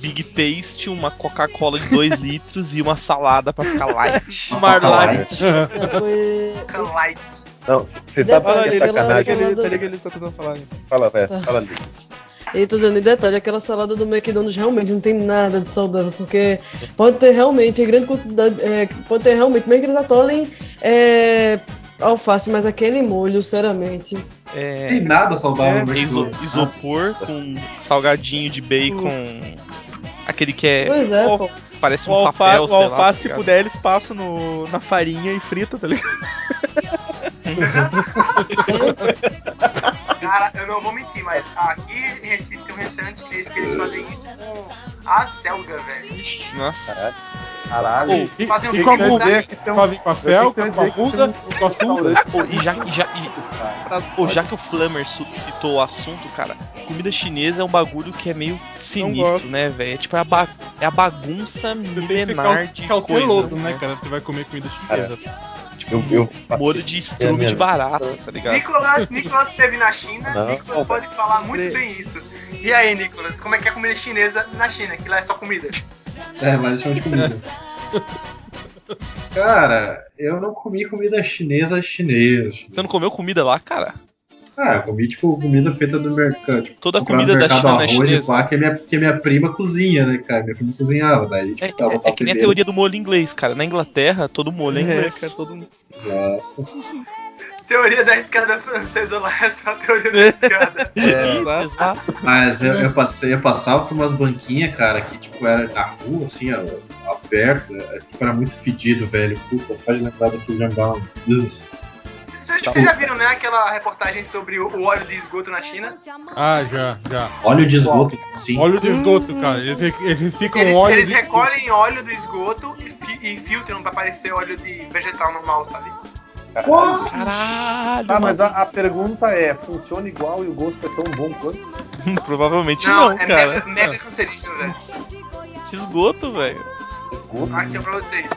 Big Taste, uma Coca-Cola de 2 [LAUGHS] litros e uma salada pra ficar light. Foi. Então, Light. Não, você sabe Fala que é peraí sacanagem? que ele, salada- peraí que ele está tentando falar. Fala, velho, Tá. fala ali. E tô dando em detalhe, aquela salada do McDonald's realmente não tem nada de saudável, porque pode ter realmente em grande quantidade, é, pode ter realmente, mesmo que eles atolem é, alface, mas aquele molho, sinceramente. Não É, tem nada saudável no iso- isopor com salgadinho de bacon. Aquele que é. Pois é, o- pô. Parece O, um alfa, papel, o sei lá. alface, tá se puder, eles passam no, na farinha e frita, tá ligado? [LAUGHS] Cara, eu não vou mentir, mas aqui em Recife tem um restaurante que eles, que eles fazem isso com a selga, velho. Nossa. Caralho. E, Fazem um e bico como de dizer que tem um- com a eu fel, tenho com a tem com a e já, e já, e- pô, já que o Flammer citou o assunto, cara, comida chinesa é um bagulho que é meio sinistro, né, velho? É tipo é a, ba- é a bagunça que milenar de cauteloso, coisas, né, né? cara? Você vai comer comida chinesa. Tipo, Eu, eu, molho de estrume de barata, tá ligado? Nicolas, Nicolas esteve na China, Não, Nicolas pode falar muito bem isso. E aí, Nicolas, como é que é a comida chinesa na China? Que lá é só comida. É, mas chama de comida. [LAUGHS] Cara, eu não comi comida chinesa chinesa. Você não comeu comida lá, cara? Ah, eu comi, tipo, comida feita do mercado. Tipo, Toda no comida da China é arroz e chinesa? pá, que, a minha, que a minha prima cozinha, né, cara? Minha prima cozinhava, daí, tipo, É, ela é- é que nem a teoria do molho inglês, cara. Na Inglaterra, todo molho é inglês. cara, todo. Exato. Teoria da escada francesa lá é só a teoria da escada. [LAUGHS] É, Isso, exato. Mas eu, eu passei, eu passava por umas banquinhas, cara, que tipo era na rua, assim, ó, aberto, é, tipo, era muito fedido, velho. Puta, só de lembrar um. Ugh. Vocês vocês já viram, né, aquela reportagem sobre o, óleo de esgoto na China? Ah, já, já. Óleo de esgoto, assim. Óleo de esgoto, cara. Eles, eles ficam Eles, óleo eles de recolhem óleo do esgoto e, e filtram pra parecer óleo de vegetal normal, sabe? Caralho, Tá, mas a, a pergunta é: funciona igual e o gosto é tão bom quanto? [LAUGHS] Provavelmente Não, não, é cara. mega, mega cancerígeno, velho. Que esgoto, velho. Aqui é pra vocês.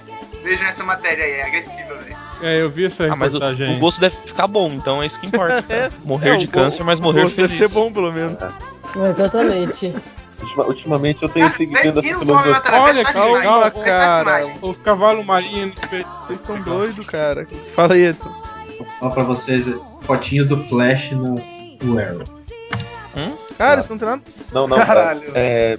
Vejam essa matéria aí, é agressiva, velho. É, eu vi essa Ah, mas o, o gosto deve ficar bom, então é isso que importa. cara. Morrer É, de o câncer, mas o morrer gosto feliz. Deve ser bom, pelo menos. Exatamente. Ultima- ultimamente eu tenho seguido essa filosofia. Olha, calma, calma, cara. imagem. Os cavalos marinhos. Vocês estão doidos, cara. Fala aí, Edson. Vou falar pra vocês fotinhos do Flash nas do Arrow. Cara, isso não tem nada. Não, não. Caralho. É,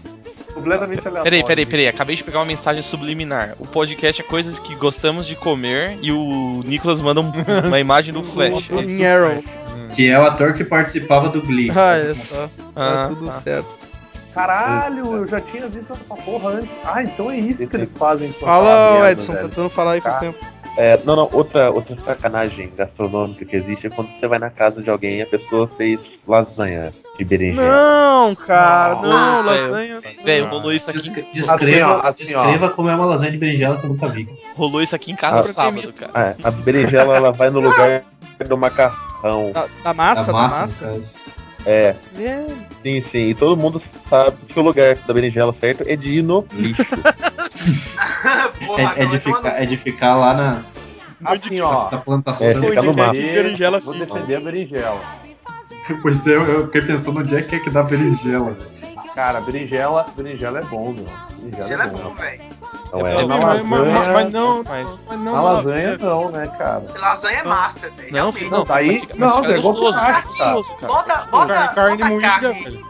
Completamente aleatório. Peraí, peraí, peraí. Acabei de pegar uma mensagem subliminar. O podcast é coisas que gostamos de comer e o Nicolas manda um- uma imagem do Flash. é isso? Em Arrow. Que é o ator que participava do Glee. Ah, é só. Tá Ah, tudo tá. certo. Caralho, eu já tinha visto essa porra antes. Ah, então é isso que eles fazem. Fala, merda, Edson, velho. tá tentando falar aí faz Tá. tempo. é, não, não. Outra, outra sacanagem gastronômica que existe é quando você vai na casa de alguém e a pessoa fez lasanha de berinjela. Não, cara, Não, não, velho. lasanha. Velho, rolou isso aqui, Descreva, Assim, ó, assim, ó. descreva como é uma lasanha de berinjela que eu nunca vi. rolou isso aqui em casa Ah, sábado, cara. Ah, a berinjela ela vai no lugar do macarrão. Da, da massa, Da da massa, massa. no caso. É, É. sim, sim. E todo mundo sabe que o lugar da berinjela certo é de ir no lixo. [LAUGHS] Porra, É, é de ficar, é de ficar lá na, Assim, ó. na plantação. É, fica no mato. berinjela Vou fica. defender a berinjela. [LAUGHS] Pois é, eu, fiquei pensando onde é que é que dá berinjela. Cara, berinjela, berinjela é bom, meu. Berinjela é é bom. bom, velho. Não é. Mas, mas- lasanha- mas não. Mas, Mas não Na lasanha não, né, cara? Lasanha é massa, velho. não, filho, não, daí- mas fica, mas não, fica é gostoso, cara. Bota, bota, Carne, carne bota moída, carne, velho.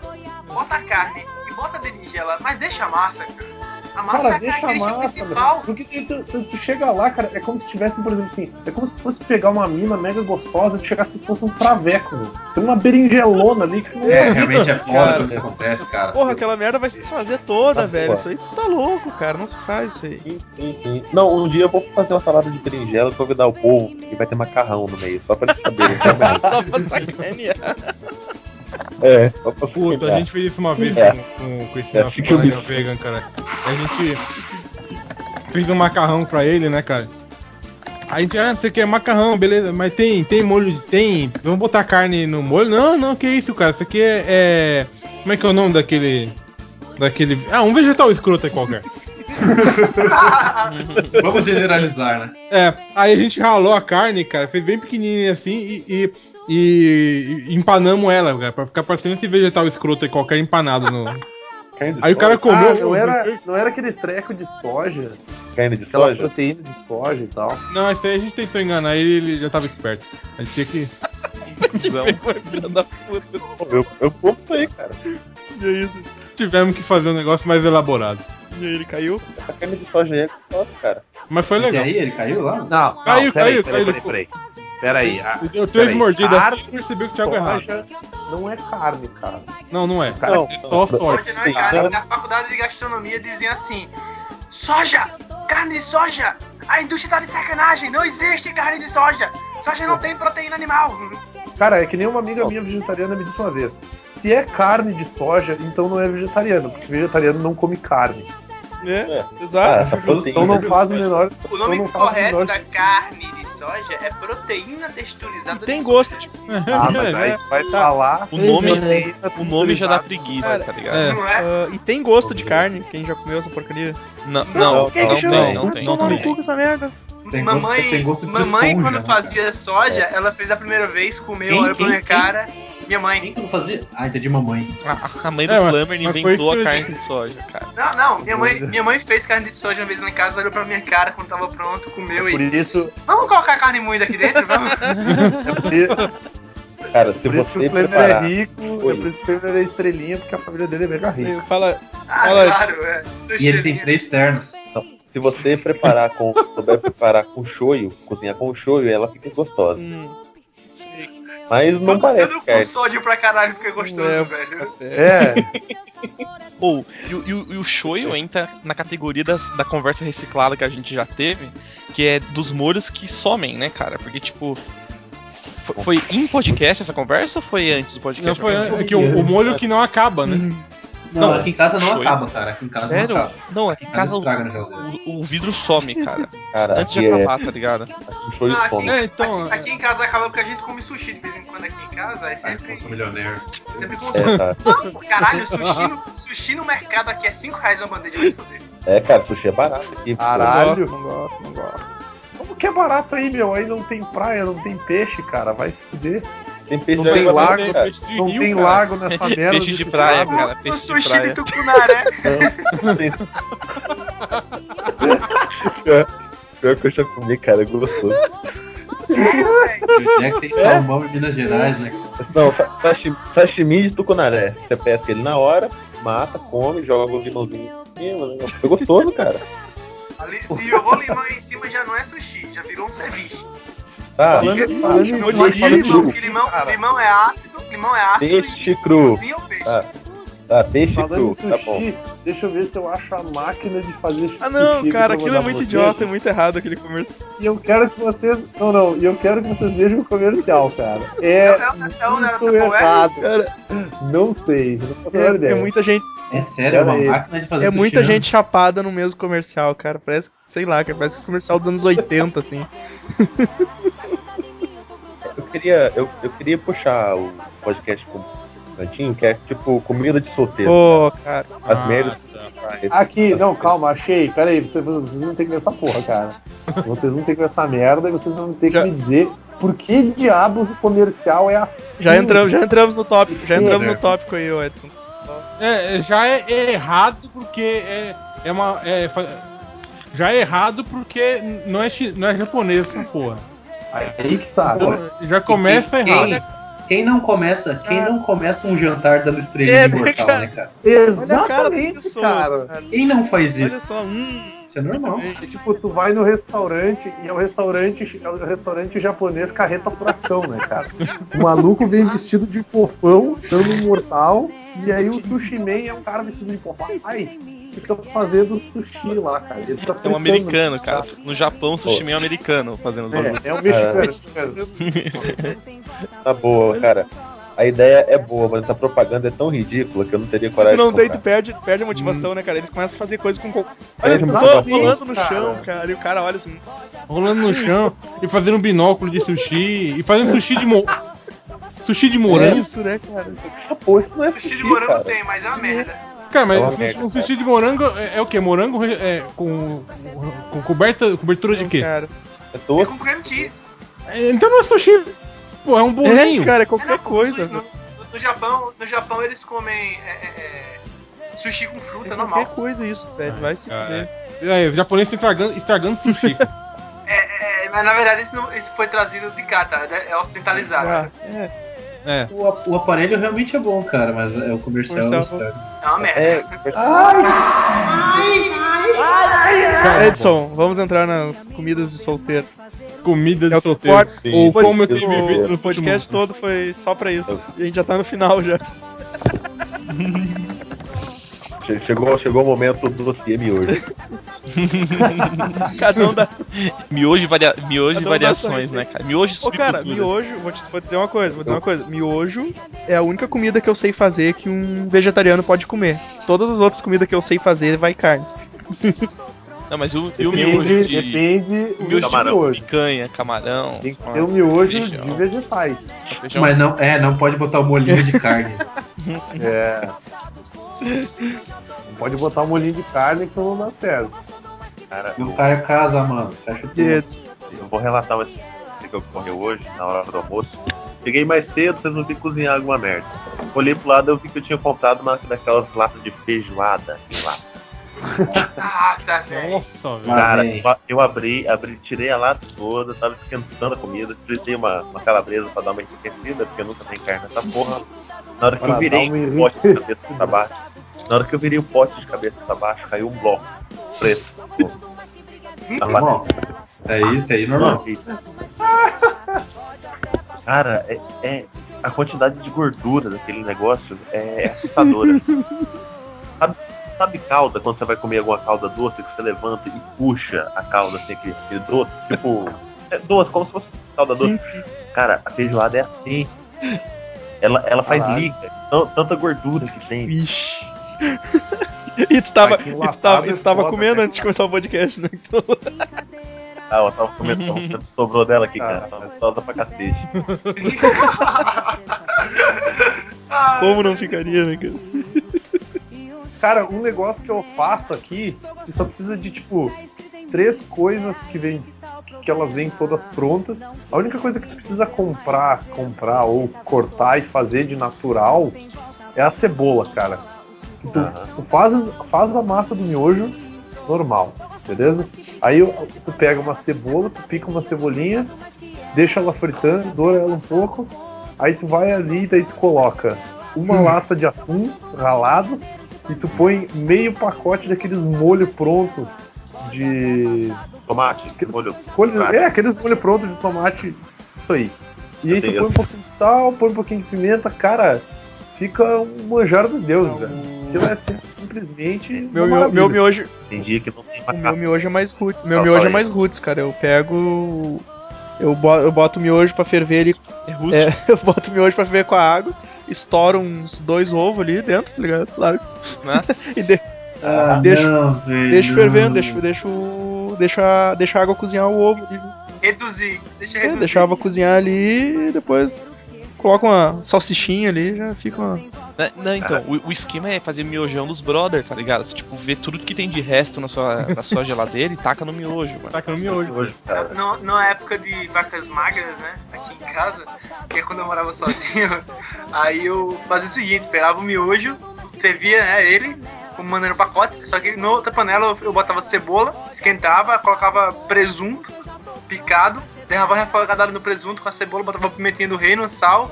bota a carne e bota a berinjela, mas deixa a massa, cara. A massa é Cara, a deixa a massa, principal. Porque tu, tu- tu chega lá, cara, é como se tivesse, por exemplo, assim, é como se fosse pegar uma mina mega gostosa e tu chegasse e fosse um traveco, meu. Tem uma berinjelona ali que não É, realmente é [LAUGHS] foda Cara. quando isso acontece, cara. Porra, aquela merda vai se desfazer toda, Ah, velho. Isso aí tu tá louco, cara. Não se faz isso aí. Sim, sim, sim. Não, um dia eu vou fazer uma salada de berinjela e convidar o povo e vai ter macarrão no meio, só pra eles saberem. Só pra sacanear. É, Puta, a sacanear. gente fez isso uma vez É. com, com, com esse É, nosso vegan, cara. A gente fez um macarrão pra ele, né, cara? A gente, ah, você quer macarrão, beleza, mas tem, tem molho, de- tem. Vamos botar carne no molho? Não, não, que isso, cara. Isso aqui é. é- como é que é o nome daquele. Daquele. Ah, um vegetal escroto aí qualquer. [LAUGHS] Vamos generalizar, né? É, aí a gente ralou a carne, cara, fez bem pequenininha assim e, e, e- e empanamos ela, cara, pra ficar parecendo esse vegetal escroto aí qualquer empanado no. Carne Aí o cara comeu. Ah, não era, não era aquele treco de soja, Carne de aquela soja? proteína de soja e tal. Não, isso aí a gente tentou enganar ele ele já tava esperto. A gente tinha que. [LAUGHS] Eu, eu aí, cara. E é isso. Tivemos que fazer um negócio mais elaborado. E aí ele caiu. A carne de soja aí é gostosa, cara. Mas foi E legal. aí, ele caiu lá? Não, não, Caiu, peraí, caiu, peraí, caiu. peraí, peraí. Peraí, a- Eu três peraí. mordidas Carne e percebi que o Thiago é errado. soja não é carne, cara. Não, não é. Cara, Não, É só soja. Não é carne. Na faculdade de gastronomia diziam assim: soja! Carne de soja! A indústria tá de sacanagem! Não existe carne de soja! Soja não tem proteína animal! Cara, é que nem uma amiga minha vegetariana me disse uma vez: se é carne de soja, então não é vegetariano, porque vegetariano não come carne. É, É. Ah, exato. essa proteína. Então não faz o menor. O nome então correto menor da carne de soja é proteína texturizada Tem de gosto, tipo. [LAUGHS] Ah, [LAUGHS] mas aí tu vai falar. O nome, o nome já dá preguiça, tá ligado? É. Não é? ah, e tem gosto de carne, quem já comeu essa porcaria? Não, Não, não, não, que tem, não Vai tem. tomar não no tem. cu com essa merda. Tem gosto- mamãe, tem gosto de mamãe esponja, quando né, fazia soja, ela fez a primeira vez, comeu, Quem, olhou pra quem, minha quem? cara. Minha mãe. Quem que não fazia? Ah, entendi, mamãe. A, a mãe do É, Flammer inventou a eu carne de soja, cara. Não, não, minha mãe, minha mãe fez carne de soja uma vez lá em casa, olhou pra minha cara quando tava pronto, comeu Por e. isso, Vamos colocar carne moída aqui dentro? Vamos. [LAUGHS] é por isso, Cara, se por isso que você o Flamer é preparar. rico, é Oi. por isso que o Flamer é estrelinha, porque a família dele é mega rica. Fala, Ah, Fala, claro, é. E ele tem três ternos. Se você preparar com. souber preparar com shoyu, cozinhar com shoyu, ela fica gostosa. hum, sei. Mas não Tudo, parece com carne. sódio pra caralho, porque é gostoso, É, velho. É, Ou, e, o- e o- e o shoyu entra na categoria das, da conversa reciclada que a gente já teve, que é dos molhos que somem, né, cara? Porque, tipo. Foi, foi em podcast essa conversa ou foi antes do podcast? Não, foi é que o, o molho que não acaba, né? Não, aqui em casa não shoyu. acaba, cara. Aqui em casa Sério? não acaba. Não, aqui em Mas casa o, o, o vidro some, cara. Cara, Antes de aqui é- acabar, tá ligado? Show Ah, aqui, some. É, então, aqui, aqui em casa acaba porque a gente come sushi de vez em quando aqui em casa, aí Ai, sempre, eu sou milionário. sempre É, consumo. tá. Não, caralho, sushi no, sushi no mercado aqui é 5 reais uma bandeja, vai se foder. É, cara, sushi é barato aqui. Caralho. Não gosto, não gosto. Como que é barato aí, meu? Aí não tem praia, não tem peixe, cara. Vai se fuder. Tem peixe Não de tem lago, cara. peixe de Não rio, tem cara. lago nessa merda. Peixe de praia, estado. cara. O Peixe de sushi praia. de Tucunaré. Pior- Pior que eu já comi, cara, é gostoso. Sério, velho? O Jack tem salmão em Minas Gerais, né? cara? Não, sa- sashi- sashimi de tucunaré. Você pesca ele na hora, mata, come, joga um limãozinho em cima. né? Foi gostoso, cara. Ali, se jogou limão em cima já não é sushi, já virou um ceviche. Tá, Falando- falando de limão, limão, limão é ácido, limão é ácido Peixe e cru. cozinha o peixe. Ah, Tá, peixe Falando cru, tá bom. sushi, deixa eu ver se eu acho a máquina de fazer sushi. Ah não, cara, aquilo é muito idiota, é muito errado aquele comercial. E eu quero que vocês. Não, não, e eu quero que vocês vejam o comercial, cara. É, É, é, é o Nero muito Tupperware? errado. Cara, Não sei, não faço a menor é, é ideia. muita gente, É sério, é uma máquina de fazer é sushi, muita né? gente chapada no mesmo comercial, cara. Parece, sei lá, cara, parece comercial dos anos 80, assim. Eu queria, eu, eu queria puxar o podcast com cantinho, que é tipo comida de solteiro. Pô, cara. As Ah, merdas. tá. Aqui, não, calma, achei. Pera aí, vocês, vocês não tem que ver essa porra, cara. Vocês não tem que ver essa merda e vocês vão ter que me dizer por que diabos o comercial é assim. Já entramos, já entramos no tópico, já entramos né? no tópico aí, Edson. Só- É, já é errado porque é, é uma. é, já é errado porque não é, não é japonês essa porra. Aí que tá. Então, já começa quem, errado. Quem não começa, quem não começa um jantar dando estrelinha É, de mortal, cara. né, cara? Olha Exatamente, pessoas, cara. cara. Quem não faz Olha isso? só, hum. Isso é normal. É tipo, tu vai no restaurante e é o restaurante, é o restaurante japonês carreta furacão, né, cara? O maluco vem vestido de fofão, dando um mortal, e aí o sushi man é um cara vestido de papai, fica fazendo sushi lá, cara. Ele tá É um americano, cara. No Japão, o sushi é um americano fazendo os bagulhos. É, é um mexicano. [LAUGHS] Tá boa, cara. A ideia é boa, mas essa propaganda é tão ridícula que eu não teria Se coragem tu não de tu perde, tu perde a motivação, né, cara? Eles começam a fazer coisa com. co- Olha as pessoas rolando no cara. chão, cara. E o cara olha assim. Rolando no chão e fazendo um binóculo de sushi e fazendo sushi de mo... Sushi de É morango. isso, né, cara? Pô, isso não é Sushi de sushi, morango cara. tem, mas é uma merda. Cara, mas É um, merda, um sushi de morango é, é o quê? Morango é, com, com coberta, cobertura de quê? Cara. É É com cream cheese. É, Então não é sushi. Pô, é um bolinho. É, cara, é É, qualquer não, pô, coisa. No, no- no Japão, no Japão eles comem é, é, é, sushi com É fruta qualquer normal. coisa isso, velho. Vai se fuder. É, os japoneses estão estragando, estragando sushi. [LAUGHS] É, mas na verdade isso, não- isso foi trazido de cá, tá? É ocidentalizado. Ah, é. É. O, o aparelho realmente é bom, cara, mas é o comercial. Comercial. estraga. É uma merda. É, Edson, vamos entrar nas comidas de solteiro. Comida É de o que solteiro. Ou O como eu tenho vivido O no podcast todo foi só pra isso. E a gente já tá no final já. [LAUGHS] che- chegou, chegou o momento do dossiê miojo. [LAUGHS] Cada um dá. Miojo e, varia... Miojo e Cada um variações, sua né, cara? Miojo e Ô, cara, miojo, vou te vou dizer uma coisa, vou dizer uma coisa. Miojo é a única comida que eu sei fazer que um vegetariano pode comer. Todas as outras comidas que eu sei fazer vai carne. [LAUGHS] Não, mas o, e o Depende, miojo de... depende O o miojo de camarão. picanha, camarão... Tem que ser um miojo feijão. de vegetais. Mas não, é, não pode botar o molhinho de carne. [LAUGHS] É. Não pode botar um molinho de carne que senão não dá certo. Cara, Não eu, cai a casa, mano. Fecha tudo. E eu vou relatar uma experiência que ocorreu hoje, na hora do almoço. Cheguei mais cedo, resolvi cozinhar alguma merda. Olhei pro lado eu vi que eu tinha comprado uma daquelas latas de feijoada. sei lá. Nossa, velho. Cara, eu- eu abri, abri, tirei a lata toda, tava esquentando a comida, fritei uma, uma calabresa pra dar uma enriquecida, porque nunca tem carne nessa porra. Na hora que eu virei uma o pote de cabeça pra baixo, na hora que eu virei o pote de cabeça pra baixo, caiu um bloco preto. Na Normal. Até aí, normal. [LAUGHS] Cara, é, é- a quantidade de gordura daquele negócio é assustadora. [LAUGHS] sabe, sabe calda, quando você vai comer alguma calda doce, que você levanta e puxa a calda assim, aquele, aquele doce, tipo, é doce, como se fosse calda doce. sim, Cara, a feijoada é assim. Ela, ela faz Caralho. tanta gordura que tem. vixe. [LAUGHS] E tu tava, e tu tava, e tu tava comendo né, antes de começar o podcast, né? Então, [LAUGHS] Ah, eu tava comendo, [LAUGHS] comendo, sobrou dela aqui, cara. Tava gostosa pra cacete. como não ficaria, né, cara? Cara, um negócio que eu faço aqui, que só precisa de, tipo, três coisas que vem que elas vêm todas prontas. A única coisa que tu precisa comprar, comprar ou cortar e fazer de natural é a cebola, cara. Tu, tu faz, faz a massa do miojo normal, beleza? Aí tu pega uma cebola, tu pica uma cebolinha, deixa ela fritando, doura ela um pouco, aí tu vai ali e daí tu coloca uma lata de atum ralado e tu põe meio pacote daqueles molho pronto de Tomate, Aqueles molho. tomate. é, aqueles molho pronto de tomate, isso aí. E aí tu põe um pouquinho de sal, põe um pouquinho de pimenta, cara, fica um manjar dos deuses, velho. Aquilo é sim- simplesmente uma Meu, meu, meu miojo, Tem dia que não tem o meu miojo é mais roots. Meu miojo é mais roots, cara. Eu pego. Eu boto, eu boto o miojo pra ferver ele. É rústico. É, [LAUGHS] eu boto o miojo pra ferver com a água, estouro uns dois ovos ali dentro, tá ligado? Claro. Nossa. [LAUGHS] E de- Ah, Deixa- não, velho. deixo não. fervendo, deixo, deixo, deixo, a, deixo a água cozinhar o ovo ali. Reduzir. Deixa É, reduzir. deixa a água cozinhar ali e depois coloca uma salsichinha ali já fica uma. Né, Não, então, o, o esquema é fazer miojão dos brother, tá ligado? Você, tipo, ver tudo que tem de resto na sua, na sua geladeira e taca no miojo, mano. Taca no miojo. No, na época de vacas magras, né? Aqui em casa, que é quando eu morava sozinho, [LAUGHS] aí eu fazia o seguinte, pegava o miojo, fervia né, ele, como mandando no pacote, só que na outra panela eu, botava cebola, esquentava, colocava presunto picado, derrava refogada no presunto com a cebola, botava pimentinha do reino, sal,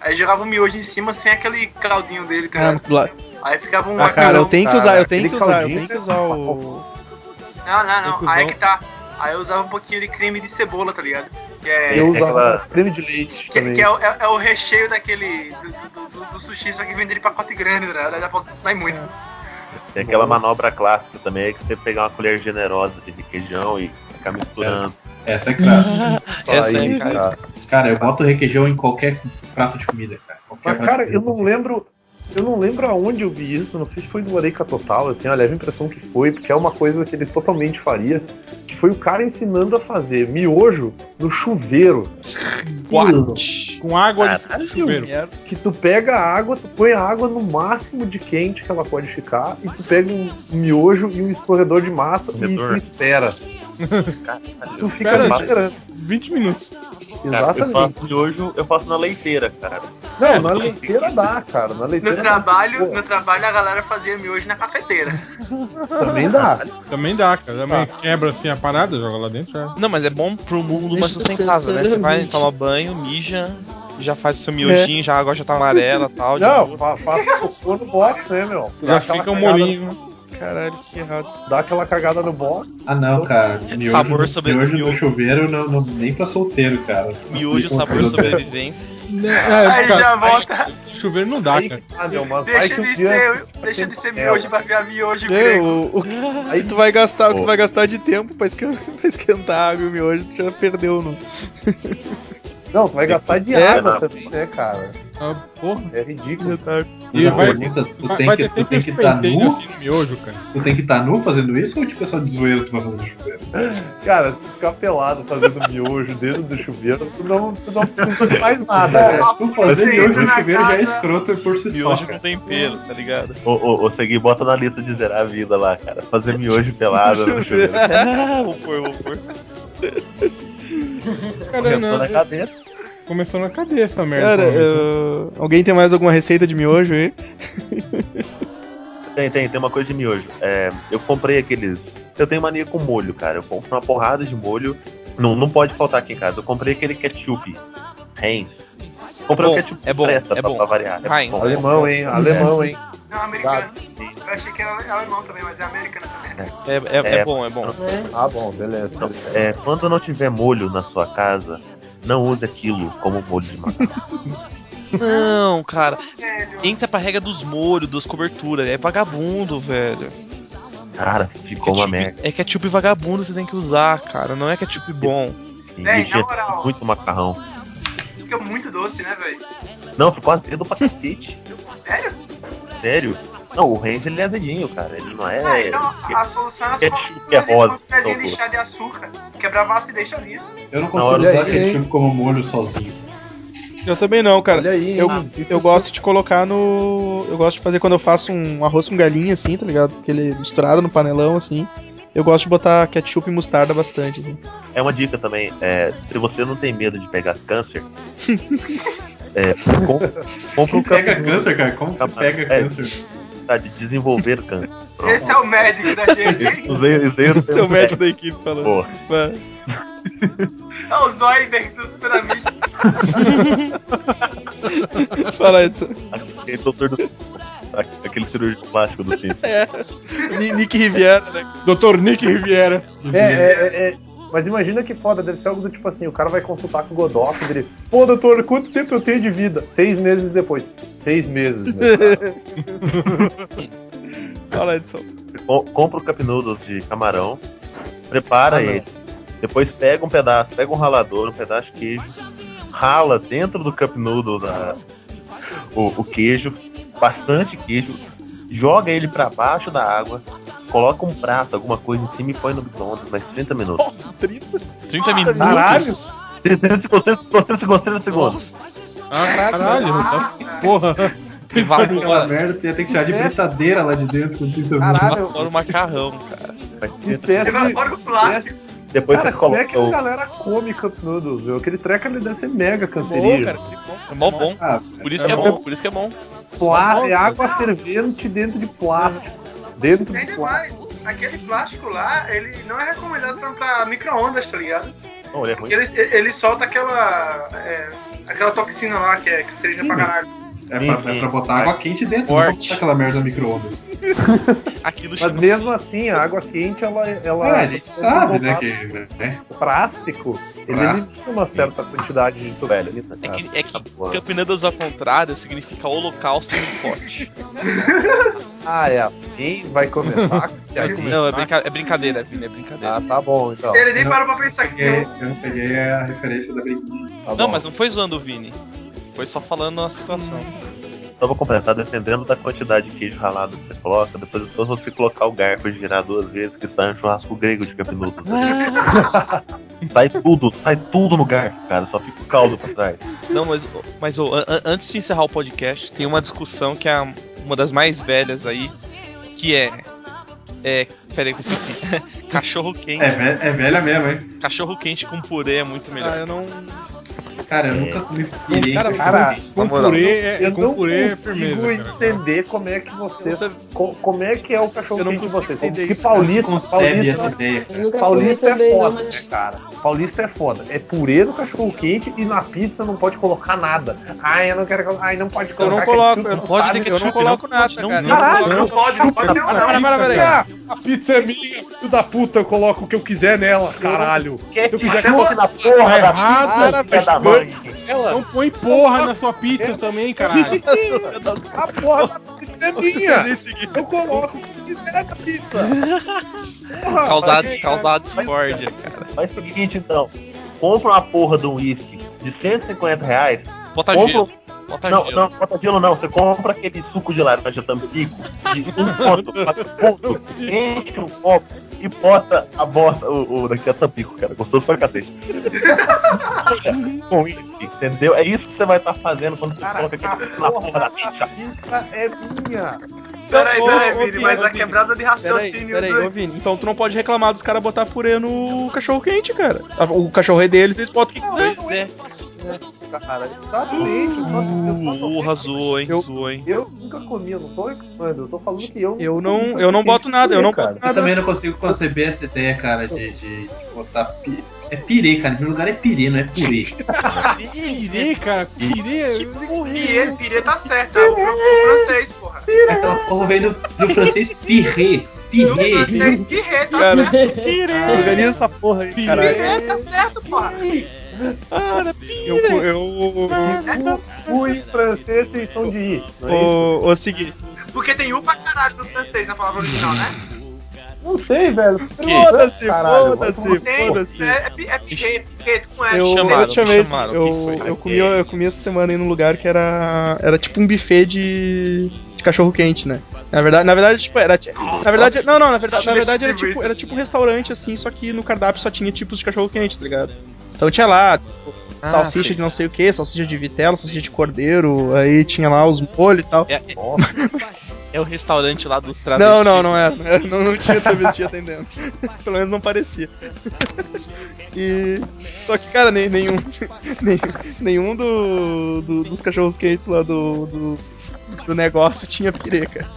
aí jogava o miojo em cima sem aquele caldinho dele, tá ligado? lá- Aí ficava um Ah, cara, eu tenho que cara, usar, eu tenho que usar, eu tenho que usar o. Não, não, não. Aí é que tá. Aí eu usava um pouquinho de creme de cebola, tá ligado? Que é, Eu É usava aquela- creme de leite que, também. que é, o- é- é o recheio daquele. Do, do- do- do sushi, só que vende de pacote grande, tá ligado? Aí dá pra sai muito. Tem aquela Nossa. manobra clássica também, é que você pegar uma colher generosa de requeijão e ficar misturando. Essa é clássica. Essa Aí, é, cara. cara. Eu boto requeijão em qualquer prato de comida, cara. Qualquer Mas, cara, eu não lembro. Eu não lembro aonde eu vi isso, não sei se foi no Areca Total, eu tenho a leve impressão que foi, porque é uma coisa que ele totalmente faria, que foi o cara ensinando a fazer miojo no chuveiro. What? Com água de chuveiro. Que tu pega a água, tu põe a água no máximo de quente que ela pode ficar, e tu pega um miojo e um escorredor de massa e Escorredor. tu espera. [LAUGHS] Caralho. Tu fica Cara, esperando. 20 minutos. Cara, eu Exatamente. faço miojo, eu faço na leiteira, cara. Não, na leiteira dá, cara. Na No leiteira trabalho, dá. no trabalho a galera fazia miojo na cafeteira. também dá. Também dá, cara. Também quebra assim a parada, joga lá dentro. Já. Não, mas é bom pro mundo mais Deixa eu sustentável, né? Você vai tomar banho, mija, já faz o seu miojinho, já a água já tá amarela e tal. Não, faça cocô no box, né, meu? Já aquela fica um molinho. Caralho, que errado. Dá aquela cagada no box. Ah, não, cara. Miojo, Sabor sobre- miojo do miojo. chuveiro não, não- nem pra solteiro, cara. Miojo, sabor, sobrevivência. É, Aí cara, já volta. Chuveiro não dá, Aí, cara. ah, meu, mas vai Deixa que um de dia ser, deixa de ser miojo pra virar miojo É, o, o, [LAUGHS] aí tu vai gastar, o que tu vai gastar de tempo pra esquentar, [LAUGHS] pra esquentar a água e o miojo, tu já perdeu no. Não, tu vai gastar de É, água não. também, né, cara? Ah, porra. É ridículo. E E vai- pergunta, tu Vai, tem vai que tu tem que estar pentelho nu? assim no miojo, cara. Tu tem que estar nu fazendo isso ou tipo é só de zoeira tu vai fazer no chuveiro? Cara, se tu ficar pelado fazendo miojo dentro do chuveiro, tu não, tu não precisa de mais nada, né? Tu fazer miojo no chuveiro já é casa- escroto por si só. Miojo com tempero, tá ligado? Ô, ô, ô Segui, bota na lista de zerar a vida lá, cara. Fazer miojo pelado no chuveiro. [LAUGHS] Ah, vou pôr, vou pôr. Cara, não, na cabeça. Começou na cabeça a merda. Cara, eu- alguém tem mais alguma receita de miojo aí? Tem, tem, tem uma coisa de miojo. É, eu comprei aqueles. Eu tenho mania com molho, cara. Eu compro uma porrada de molho. Não, não pode faltar aqui em casa. Eu comprei aquele ketchup. Heinz. Comprei Bom, o ketchup é bom, presta é pra, bom. pra variar. Heinz. bom. Alemão, hein? Alemão, hein? Não, americano. Eu achei que era alemão também, mas é americano também. É, é, é É. bom, é bom. Ah, bom, beleza. Então, beleza. é, quando não tiver molho na sua casa, não use aquilo como molho de macarrão. [LAUGHS] Não, cara. Entra pra regra dos molhos, das coberturas. É vagabundo, velho. Cara, ficou uma merda. é ketchup vagabundo que você tem que usar, cara. Não é ketchup bom. Tinha na moral. muito macarrão. Fica muito doce, né, velho? Não, ficou azedo pra cacete. Sério? Sério? Não, o Range ele é azedinho, cara. Ele não é. Ah, então a solução era só ketchup é rosa. uma colherzinha de chá de açúcar, quebrava a acidez ali. Eu não consigo usar ketchup como molho sozinho. Eu também não, cara. Olha aí, Eu, hein? eu gosto de colocar no. Eu gosto de fazer quando eu faço um arroz com galinha, assim, tá ligado? Aquele misturado no panelão, assim. Eu gosto de botar ketchup e mostarda bastante, assim. É uma dica também. É, se você não tem medo de pegar câncer, [LAUGHS] é, com- compra um Pega câncer, cara? Como você pega É, câncer? Tá, de desenvolver câncer. Pronto. [LAUGHS] Esse é o médico da gente. Usei, usei o médico da equipe falando. Porra. [LAUGHS] É o Zoidberg, seu super amigo. [LAUGHS] Fala, Edson. Aquele doutor do. Aquele cirúrgico plástico do filme. É. Ni- Nick Riviera, né? Dr. Nick Riviera. É, é, é, é. Mas imagina que foda, deve ser algo do tipo assim, o cara vai consultar com o Godot e ele, pô, doutor, quanto tempo eu tenho de vida? Seis meses depois. Seis meses, meu cara. [LAUGHS] Fala, Edson. Com- compra o cup noodles de camarão, prepara Ah, não. ele. Depois pega um pedaço, pega um ralador, um pedaço de queijo, rala dentro do cup noodle da, o, o queijo, bastante queijo, joga ele pra baixo da água, coloca um prato, alguma coisa em cima e põe no micro-ondas mais 30 minutos. Nossa, 30. 30 minutos. caralho. 30 segundos, 30 segundos, 30 segundos. Nossa. Caralho, tá- porra. Aquela merda tem, tem que tirar de britadeira lá de dentro com 30 minutos. Caralho, Fora o macarrão, cara. Vai 30 espécie de... Plástico. Depois Cara, você como é que a galera come Cup Noodles, viu? Aquele treco ele deve ser mega cancerígeno. cara. É mó bom. Ah, Por isso que é bom. bom, por isso que é bom. Plá- é água fervente dentro de plástico. Dentro de Ainda plástico. mais, aquele plástico lá, ele não é recomendado pra, pra micro-ondas, tá ligado? Não, ele é ele, ele solta aquela. é, aquela toxina lá que é cancerígena pra caralho. É pra, é pra botar água quente dentro, não pra Forte. botar aquela merda no micro-ondas. [LAUGHS] Aquilo Mas mesmo assim, a água quente, ela. ela Ah, a gente sabe, né? Que, né? O plástico, ele elimina uma certa quantidade de toxina. É que, é que Noodles ao contrário significa holocausto no pote. [LAUGHS] Ah, é assim? Vai começar? com [LAUGHS] piadinha? Não, é, brinca- é brincadeira, Vini, é brincadeira. Ah, tá bom, então. Ele nem Não. parou pra pensar que não. eu não peguei a referência da briguinha. Tá Não, bom. mas não foi zoando o Vini. Foi só falando a situação. Só vou completar, dependendo da quantidade de queijo ralado que você coloca, depois é só você colocar o garfo e girar duas vezes, que sai um churrasco grego de capinudo. sai tudo, sai tudo no garfo, cara, só fica o caldo pra trás. Não, mas, mas an- antes de encerrar o podcast, tem uma discussão que é uma das mais velhas aí, que é. É. Peraí que eu esqueci. [LAUGHS] cachorro quente. É, ve- é velha mesmo, hein? Cachorro quente com purê é muito Ah, melhor. eu não. Cara, eu É. nunca me virei. Cara, com cara. Com purê, é, Eu com não purê é consigo firmeza, cara. entender como é que vocês. co- Como é que é o cachorro Eu não quente de vocês. entender Que paulista, Não concebe paulista, essa ideia. Eu comi paulista é também, não, foda, mas. cara? Paulista é foda. É purê no cachorro quente e na pizza não pode colocar nada. Ai, eu não quero colocar. Ai, não pode Eu colocar. não coloco, ketchup, eu não pode ter Eu não ketchup, coloco não nada, pode, não cara. tem. Caralho, Não pode, não pode Para, para, para. A pizza é minha, filho da puta, eu coloco o que eu quiser nela, caralho. Se eu quiser coloque na porra da errado, da mãe. ela, Não põe porra na sua pizza também, caralho. [LAUGHS] a porra da pizza é minha. Eu coloco o que quiser na pizza. [LAUGHS] Porra, mas- causar discórdia, cara. Faz o seguinte então, compra uma porra de um uísque de 150 reais, Bota compra gelo. Bota Não, gelo. não, bota gelo não. Você compra aquele suco de laranja tampico de um ponto, quatro pontos, enche um copo e bota a bosta, o, o daqui é tampico, cara. Gostoso pra cacete. [LAUGHS] Com isso, entendeu? É isso que você vai estar fazendo quando você coloca aquele na porra da pizza. pizza é minha. Peraí, peraí, Vini, Vini, mas ô, a Vini. quebrada de Peraí, raciocínio. peraí, do- ô Vini. Então tu não pode reclamar dos caras botar purê no cachorro quente, cara. O cachorro é deles, eles botam o que quiser. Pois é. Cara, exatamente. eu eu só- Uh, arrasou, hein? Eu- Zoou, hein? Eu nunca comi, eu não tô reclamando, eu tô falando que eu. Eu não, eu não boto nada, eu não cara. boto Eu nada. também não consigo conceber essa ideia, cara, de, de, de botar. Pi... É pirê, cara. Em primeiro lugar é pirê, não é purê. [LAUGHS] Pirê, cara. Pirê. Pirê, pirê tá certo, é o, fran- o francês, porra. Aquela porra veio do, do francês pirê. O Pirê. francês pirê, tá Cara, certo. [LAUGHS] Organiza essa porra aí, caralho. Pirê tá certo, porra. Eu, eu, O em francês tem som de i. Não é isso? o, o seguinte, Porque tem u pra caralho no francês na palavra original, né? Não sei, velho. foda-se, foda-se, foda-se. é, é, é pirê, pirê com S. Eu, chamaram, eu te chamei, chamaram, eu, eu, comi, eu comi essa semana aí num lugar que era, era tipo um buffet de, de cachorro quente, né? Na verdade, na verdade, tipo, era. na verdade, Nossa, não, não, na verdade, na verdade era tipo, era tipo um restaurante assim, só que no cardápio só tinha tipos de cachorro quente, tá ligado? Então tinha lá, tipo, Ah, salsicha sei, de não sei o que, salsicha de vitela, salsicha de cordeiro, aí tinha lá os molhos e tal. É, é o restaurante lá dos Não, travestis. não, não era. Não, não tinha travesti atendendo. [LAUGHS] Pelo menos não parecia. E. Só que, cara, nem, nenhum. [LAUGHS] nem- nenhum do, do- dos cachorros quentes lá do, do, do negócio tinha pirê, cara.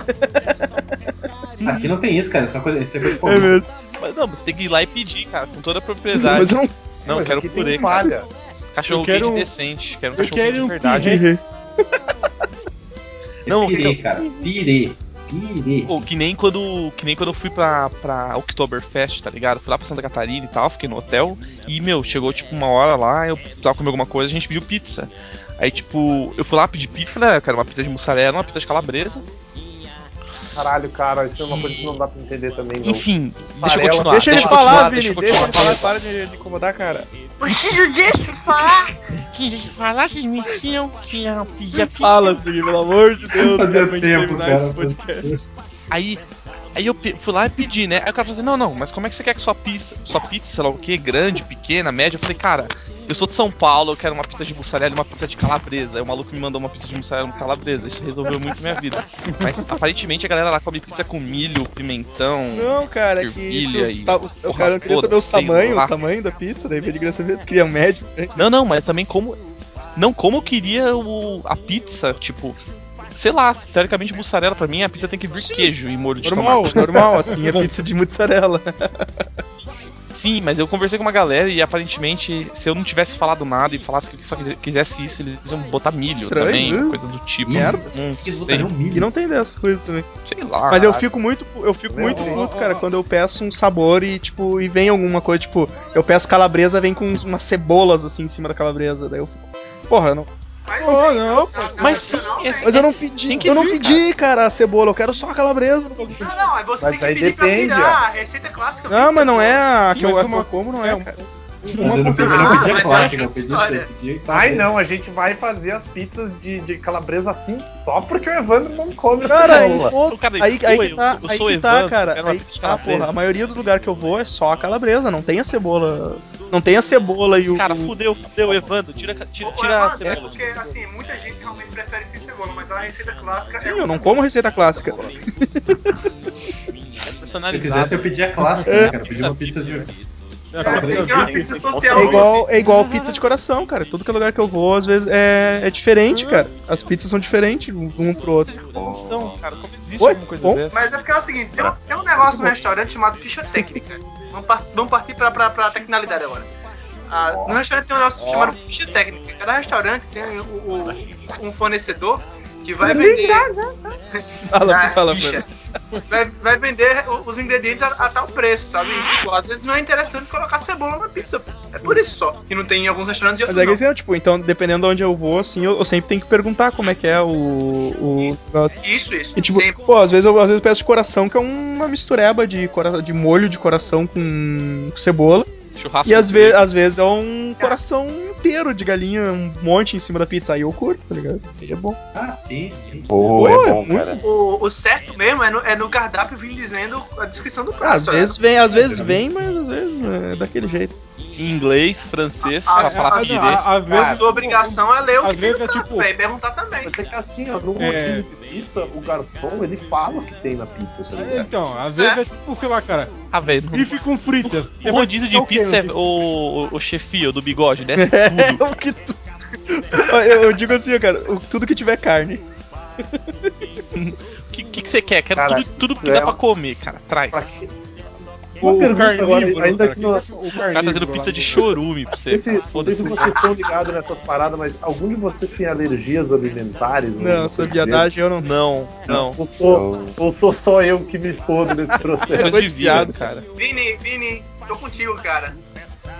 Aqui não tem isso, cara. Isso é coisa, isso é coisa de É mesmo. Mas não, você tem que ir lá e pedir, cara, com toda a propriedade. Mas eu não. Não, Mas quero tem purê, cara. falha. Cachorro quero quente decente. Quero um eu cachorro quente de verdade. pirê. [LAUGHS] Não, pirê, então- cara. Pirê. Pirê. Pô, que nem quando, que nem quando eu fui pra, pra Oktoberfest, tá ligado? Fui lá pra Santa Catarina e tal, fiquei no hotel. E, meu, chegou tipo uma hora lá, eu precisava comer alguma coisa, a gente pediu pizza. Aí, tipo, eu fui lá pedir pizza, falei, ah, eu quero uma pizza de mussarela, uma pizza de calabresa. Caralho, cara, isso é uma coisa que não dá pra entender também. Não. Enfim, deixa eu continuar. Deixa ele eu falar, continuar, Vini. eu Deixa ele continuar. falar. Para de, de incomodar, cara. [LAUGHS] Preciso deixa eu falar. Deixa eu falar, vocês me ensinam que a pizza Fala, Ziggy, pelo amor de Deus, gente tempo, terminar cara. esse podcast. Aí, aí eu fui lá e pedi, né? Aí o cara falou assim: não, não, mas como é que você quer que sua pizza, sua pizza, sei lá o quê, grande, pequena, média? Eu falei, cara, eu sou de São Paulo, eu quero uma pizza de mussarela e uma pizza de calabresa. Aí o maluco me mandou uma pizza de mussarela e calabresa. Isso resolveu muito minha vida. Mas aparentemente a galera lá come pizza com milho, pimentão. Não, cara, é que. Ervilha Tu, e os- o porra cara queria toda, saber os tamanhos, os tamanhos da pizza, daí ele queria saber, tu queria médio. né? Não, não, mas também como. Não, como eu queria o, a pizza, tipo. Sei lá, teoricamente mussarela pra mim a pizza tem que vir queijo e molho de Normal, tomate. normal, assim, é [LAUGHS] pizza de mussarela. Sim, mas eu conversei com uma galera e aparentemente, se eu não tivesse falado nada e falasse que só quise- quisesse isso, eles iam botar milho Estranho, também, né? coisa do tipo. Merda. Não Que sei, um milho. E não tem dessas coisas também. sei lá. Mas eu fico muito, eu fico Não, muito puto, cara, quando eu peço um sabor e, tipo, e vem alguma coisa, tipo, eu peço calabresa, vem com uns- umas cebolas, assim, em cima da calabresa, daí eu fico... Porra, eu não... Mas, Oh, não, Mas sim, esse- Mas eu não pedi, Tem que eu não vir, pedi, cara, a cebola, eu quero só a calabresa. no bagulho. Não, não, aí você Mas tem aí que pedir depende, pra virar. ó. A receita clássica. Não, mas não é a Sim, que eu, a que eu como, não é, é, cara. Mas eu não, eu não pedi Ah, é clássica, eu pedi eu pedi Ai não, a gente vai fazer as pizzas de, de calabresa assim só porque o Evandro não come Cara, aí, cebola. pô, cara, aí, aí que eu tá, sou- eu aí sou que o tá, Evandro, cara. Aí que tá, porra. A maioria dos lugares que eu vou é só a calabresa, não tem a cebola. Não tem a cebola e o. cara, fudeu, fudeu, Evandro, tira, tira, tira a cebola. É porque, assim, muita gente realmente prefere sem cebola, mas a receita clássica Sim, é eu não como receita clássica. É [LAUGHS] Se eu personalizado. quisesse, eu pedia a clássica, É. né, cara? Eu pedi uma pizza de. É, É, pizza social. É igual, é igual pizza de coração, cara. Todo que é lugar que eu vou, às vezes, é, é diferente, cara. As pizzas são diferentes um um pro outro. São, cara, como existe Oi? alguma coisa Bom? dessa? Mas é porque é o seguinte, tem um, tem um negócio no restaurante chamado ficha técnica. Vamos, par- vamos partir pra, pra, pra tecnicalidade agora. Ah, no restaurante tem um negócio chamado ficha técnica. Cada restaurante tem o- o- um fornecedor que vai vender. Fala, Ah, fala, ficha. Vai, vai vender os ingredientes a, a tal preço, sabe? E, tipo, às vezes não é interessante colocar cebola na pizza. É por isso só. Que não tem em alguns restaurantes e Mas é que não. assim, tipo, então, dependendo de onde eu vou, assim, eu, eu sempre tenho que perguntar como é que é o, o. Isso, isso. E tipo, Sempre. pô, às vezes eu às vezes peço de coração, que é uma mistureba de, cora- de molho de coração com cebola. Churrasco. E às, ve às vezes é um coração inteiro de galinha, um monte em cima da pizza. Aí eu curto, tá ligado? Aí é bom. Ah, sim, sim. Pô, Pô, é é bom, muito cara. O, o certo mesmo é no, é no cardápio vir dizendo a descrição do prato. Às vezes vem, às vezes vem, mas às vezes é daquele jeito. Em inglês, francês, Ah, pra ah, falar ah, pirê. Às A vezes. sua obrigação é ler o que tem no vezes é tipo- e perguntar também. Mas é que assim, ó, no É. rodízio de pizza, o garçom, ele fala o que tem na pizza, tá É, ligado? Então, às vezes é tipo, sei lá, cara, Ah, velho. bife com fritas. O rodízio de É pizza é o, o, chefio do bigode, desce [LAUGHS] É tudo. o que tu... eu, eu digo assim, ó, cara, o- tudo que tiver carne. [LAUGHS] O que, que, que você quer? Quero Cara, tudo, tudo que dá é pra comer, cara. Pra Traz. Quê? O, Uma pergunta agora, ainda cara, que não- o O cara tá fazendo pizza de chorume pra você. Não sei, cara. se, não sei se vocês estão ligados nessas paradas, mas algum de vocês tem alergias alimentares? Não, essa viadagem eu não. Não, não. Ou sou, ou sou só eu que me fodo nesse [LAUGHS] Você processo? gosta coisa de viado. cara. Vini, Vini, tô contigo, cara.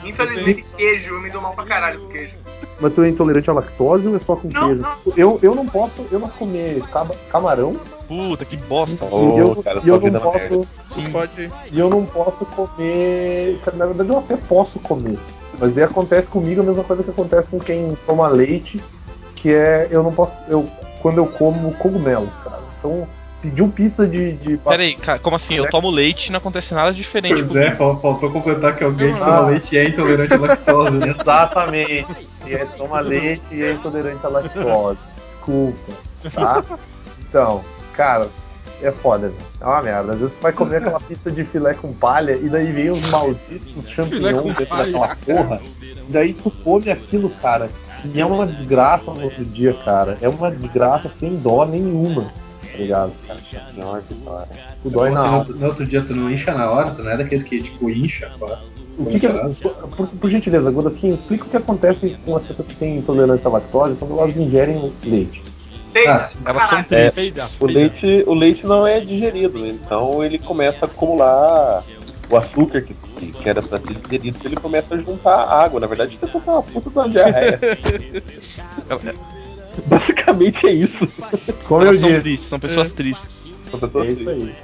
Infelizmente, queijo, eu me dou mal pra caralho com queijo. Mas tu é intolerante à lactose ou é só com Não, queijo? não. Eu, eu não posso, eu não posso comer camarão Puta, que bosta. E eu, cara, e sua eu não é posso. Sim. Pode. E eu não posso comer. Na verdade, eu até posso comer. Mas daí acontece comigo a mesma coisa que acontece com quem toma leite, que é eu não posso. Eu, quando eu como cogumelos, cara. Então, pediu pizza de. de Pera aí, cara, como assim? Eu tomo leite e não acontece nada diferente Pois é, faltou completar que alguém que Ah. toma leite é intolerante à lactose. né? [LAUGHS] Exatamente. E é toma leite e é intolerante à lactose. Desculpa, tá? Então, cara, é foda, velho. É uma merda. Às vezes tu vai comer [LAUGHS] aquela pizza de filé com palha e daí vem os malditos champignons dentro daquela porra. E daí tu come aquilo, cara. E é uma desgraça no outro dia, cara. É uma desgraça sem dó nenhuma. Tá ligado? Cara, Nossa, cara. Tu dói Então, na assim, no, outro- dia tu não incha na hora, tu não é daqueles que tipo incha. pá. O que que é- por, por gentileza, Godoquim, explica o que acontece com as pessoas que têm intolerância à lactose quando elas ingerem leite. Ah. Elas são tristes. O leite, o leite não é digerido, então ele começa a acumular o açúcar que, que era pra ser digerido, ele começa a juntar água. Na verdade, isso é uma puta de uma diarreia. Basicamente é isso. Como eu Elas são disse, tristes, são pessoas tristes. São pessoas é isso aí.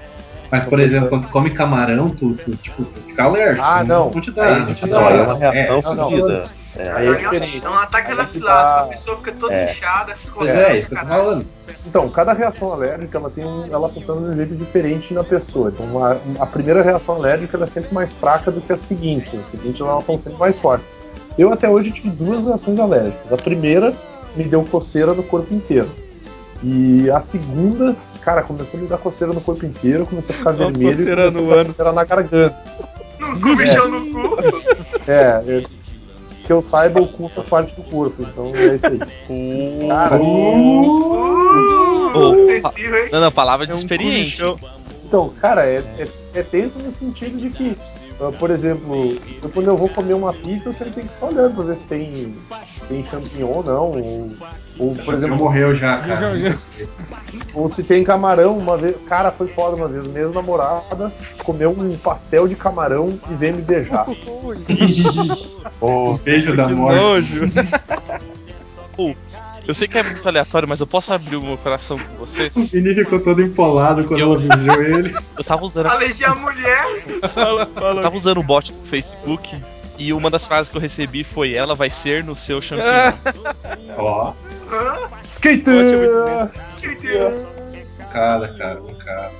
Mas, por exemplo, quando tu come camarão, tu, tu, tipo, tu fica alérgico. Ah, não. Não te dá, Aí não te Não, dá. aí é uma reação não, não. fodida. É. Aí é diferente. É um ataque Aí anafilático, a pessoa fica toda É. inchada, Pois escorrendo. é, isso que eu tô falando. Então, cada reação alérgica ela tem um, ela funciona de um jeito diferente na pessoa. Então, uma- a primeira reação alérgica ela é sempre mais fraca do que a seguinte. As seguintes elas são sempre mais fortes. Eu até hoje tive duas reações alérgicas. A primeira me deu coceira no corpo inteiro. E a segunda, cara, começou a me dar coceira no corpo inteiro, comecei a ficar Uma vermelho coceira começou no a me dar ânus. coceira na garganta. No cu, bichão no cu. É, é, que eu saiba, o cu faz parte do corpo, então é isso aí. Cara, Uh, Oh, sensível, hein? Não, não, palavra de É um experiente. Então, cara, é, é, é tenso no sentido de que, ah, por exemplo, eu, quando eu vou comer uma pizza, eu sempre tenho que ficar olhando pra ver se tem, se tem champignon ou não. Ou, ou, por exemplo, morreu já, [LAUGHS] cara. Já- já- ou se tem camarão. Uma vez, cara, foi foda uma vez. Minha namorada comeu um pastel de camarão e veio me beijar. [LAUGHS] O beijo da Que morte. nojo. [LAUGHS] Eu sei que é muito aleatório, mas eu posso abrir o meu coração com O vocês? Vini ficou todo empolado quando Eu- ela beijou ele. [LAUGHS] Eu tava usando, Alergia à mulher. Fala, fala. eu tava usando o bot do Facebook e uma das frases que eu recebi foi ela vai ser no seu champignon. [LAUGHS] Ó, Hã? Skater! Cara, cara, cara.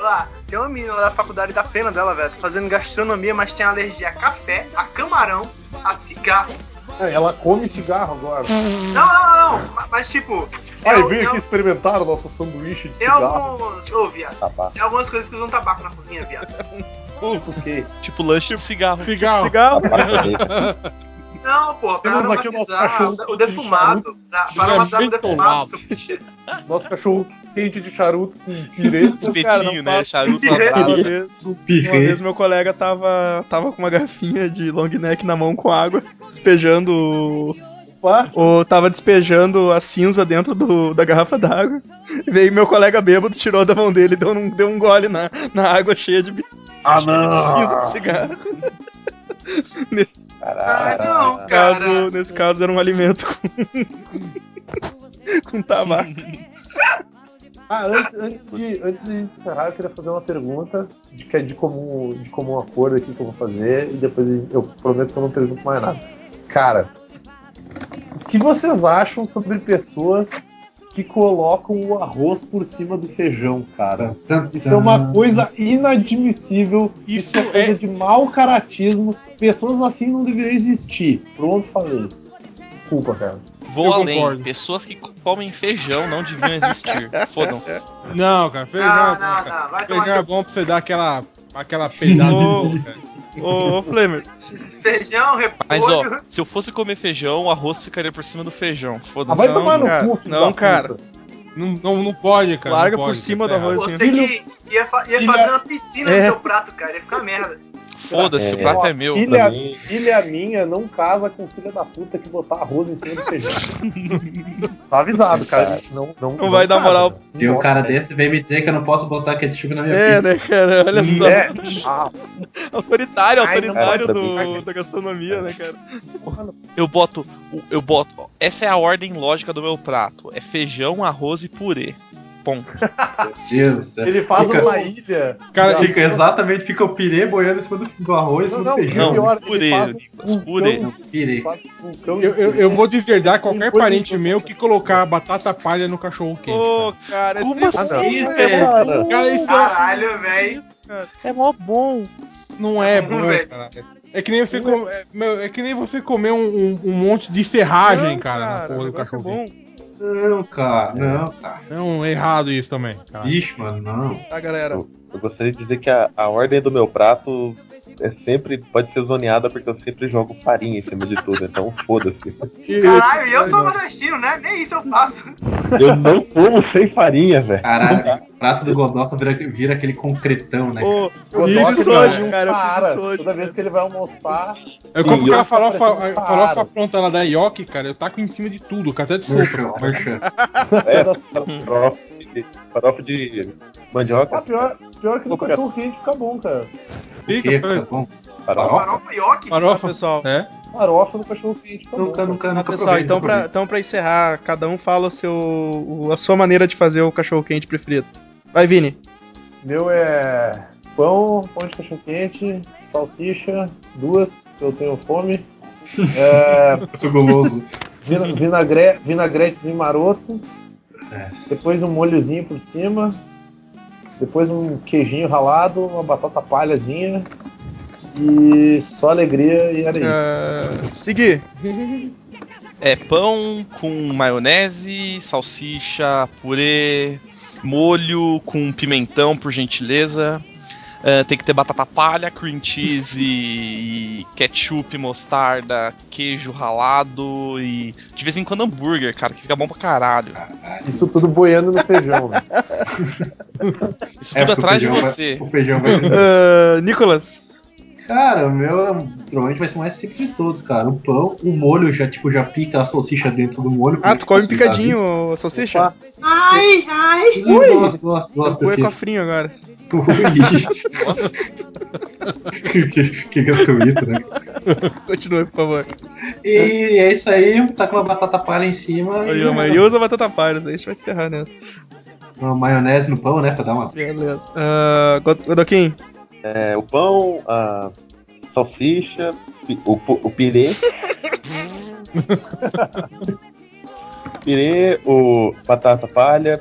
Lá, tem uma menina lá da faculdade da pena dela, velho, tá fazendo gastronomia, mas tem alergia a café, a camarão, a cigarro. Ah, Ela come cigarro agora. Não, não, não, não. ma- Mas tipo. al- vem tem aqui experimentar o nosso sanduíche de Tem cigarro. alguns. Ô, viado. Tabaco. Tem algumas coisas que usam tabaco na cozinha, viado. [LAUGHS] Por quê? Tipo lanche de cigarro. Cigarro. Cigarro. [LAUGHS] Não, pô, pra Temos aqui o nosso cachorro o de defumado. Pra pra aromatizar o defumado, seu bicho. [LAUGHS] Nosso cachorro quente de charutos com [LAUGHS] pirê. Espetinho, né? Charuto Uma na Uma brasa. vez, uma Pirrê. vez meu colega tava, tava com uma garrafinha de long neck na mão com água, despejando. Ou tava despejando a cinza dentro do, da garrafa d'água. Veio meu colega bêbado, tirou da mão dele e deu um, deu um gole na, na água cheia de, Ah, cheia de cinza de cigarro. [LAUGHS] nesse, Ah, Caralho. não, nesse cara. caso, nesse caso era um alimento com, [LAUGHS] [LAUGHS] com tabaco. Ah, antes, antes, de, antes de encerrar, eu queria fazer uma pergunta de, que é de comum, de comum acordo aqui que eu vou fazer e depois eu prometo que eu não pergunto mais nada. Cara, o que vocês acham sobre pessoas que colocam o arroz por cima do feijão, cara? Isso é uma coisa inadmissível, isso, Isso é coisa é- de mau caratismo. Pessoas assim não deveriam existir. Pronto, falei. Desculpa, cara. Vou Eu além. concordo. Pessoas que comem feijão não deviam existir. [LAUGHS] Fodam-se. Não, cara, feijão Não, é bom, não, cara. não. Vai Feijão tomar é bom pra você dar aquela, aquela peidada Ô. Ô, Flamer, feijão, repolho. Mas ó, se eu fosse comer feijão, o arroz ficaria por cima do feijão. Ah, Foda-se. vai Não, tomar no cu, Não, cara. Não, não, não pode, cara. Larga não por pode, cima do arroz, errado. assim. Você que ia, fa- ia fazer uma piscina É. no seu prato, cara. Ia ficar merda. Foda-se, o É. prato é meu. Filha, mim- filha minha não casa com filha da puta que botar arroz em cima do feijão. [LAUGHS] tá avisado, cara. Não, não, Não vai dar moral. E um cara desse veio me dizer que eu não posso botar ketchup na minha É, pizza. né, cara? Olha só. É. Ah, [LAUGHS] Autoritário, Ai, não autoritário do, da gastronomia, né, cara? [LAUGHS] Eu boto. o- Eu boto. Essa é a ordem lógica do meu prato. É feijão, arroz e purê. Pão. Deus do céu. Ele faz Fica- uma ilha. Cara, Fica arroz. exatamente, fica o pirê boiando em cima do, do arroz, Não, do não, feijão. Não, purê, Nicolas, purê. Pirê. Eu, eu, de- eu vou desverdar qualquer parente meu que colocar batata palha no cachorro quente. Pô, cara, é Como assim, cara. velho? Cara, Cara, isso é, Caralho, velho. Isso, cara. É mó bom. não é Vamos bom, cara. É que nem você, com- é, é que nem você comer um, um- um monte de serragem, Não, cara, na porra do é cachorro quente. Bom. Não, cara, não, cara. Não, é errado isso também, cara. Bicho, mano, não. Tá, galera? Eu, eu gostaria de dizer que a, a ordem do meu prato é sempre pode ser zoneada porque eu sempre jogo farinha em cima de tudo, então foda-se. Caralho, e eu sou nordestino, né? Nem isso eu faço. Eu não como sem farinha, velho. Caralho, prato do Godoka vira, vira aquele concretão, né? Pô, Eu isso de hoje, um cara. Eu fiz Saara. isso hoje. Toda vez que ele vai almoçar, Eu como E aquela farofa, farofa pronta lá da Yoki, cara, eu taco em cima de tudo, até de sopa. merchan. É, farofa de, farofa de mandioca. Ah, pior, pior que no cachorro quente fica bom, cara. Fica, cara. tá bom. Farofa. Farofa Yoki. Ó, Farofa. pessoal. É? Farofa no cachorro quente fica Nunca, bom. nunca, Ah, nunca pessoal, provei, então nunca pra, então pra encerrar, cada um fala o seu, o- a sua maneira de fazer o cachorro quente preferido. Vai, Vini. Meu é pão, pão de cachorro quente, salsicha, duas, que eu tenho fome. É, [LAUGHS] Eu sou guloso. vina- vinagre, vinagretezinho maroto. É. Depois um molhozinho por cima. Depois um queijinho ralado, uma batata palhazinha. E só alegria e era isso. Uh, Segui. É pão com maionese, salsicha, purê, molho com pimentão, por gentileza. Ah, tem que ter batata palha, cream cheese e ketchup, mostarda, queijo ralado e de vez em quando hambúrguer, cara, que fica bom pra caralho. Isso tudo boiando no feijão. Isso É, tudo atrás de feijão vai- você. O feijão vai. [LAUGHS] Uh, Nicolas. Cara, o meu provavelmente vai ser o mais simples de todos, cara. O pão, o molho já, tipo, já pica a salsicha dentro do molho. Ah, tu come facilidade. picadinho, salsicha? Opa. Ai, ai. Inclusive, gosto, gosto, gosto. porque- cofrinho agora. Ui. Nossa, [LAUGHS] que, que gratuito, né? Continue, por favor. E é isso aí, tá com uma batata palha em cima Aí, e a maioria usa batata palha, aí a gente vai se ferrar nessa. uma maionese no pão, né? Pra dar uma. Beleza. Uh, God- Godoquim. É, o pão, a salsicha, o, o pirê. [LAUGHS] pirê, o batata palha,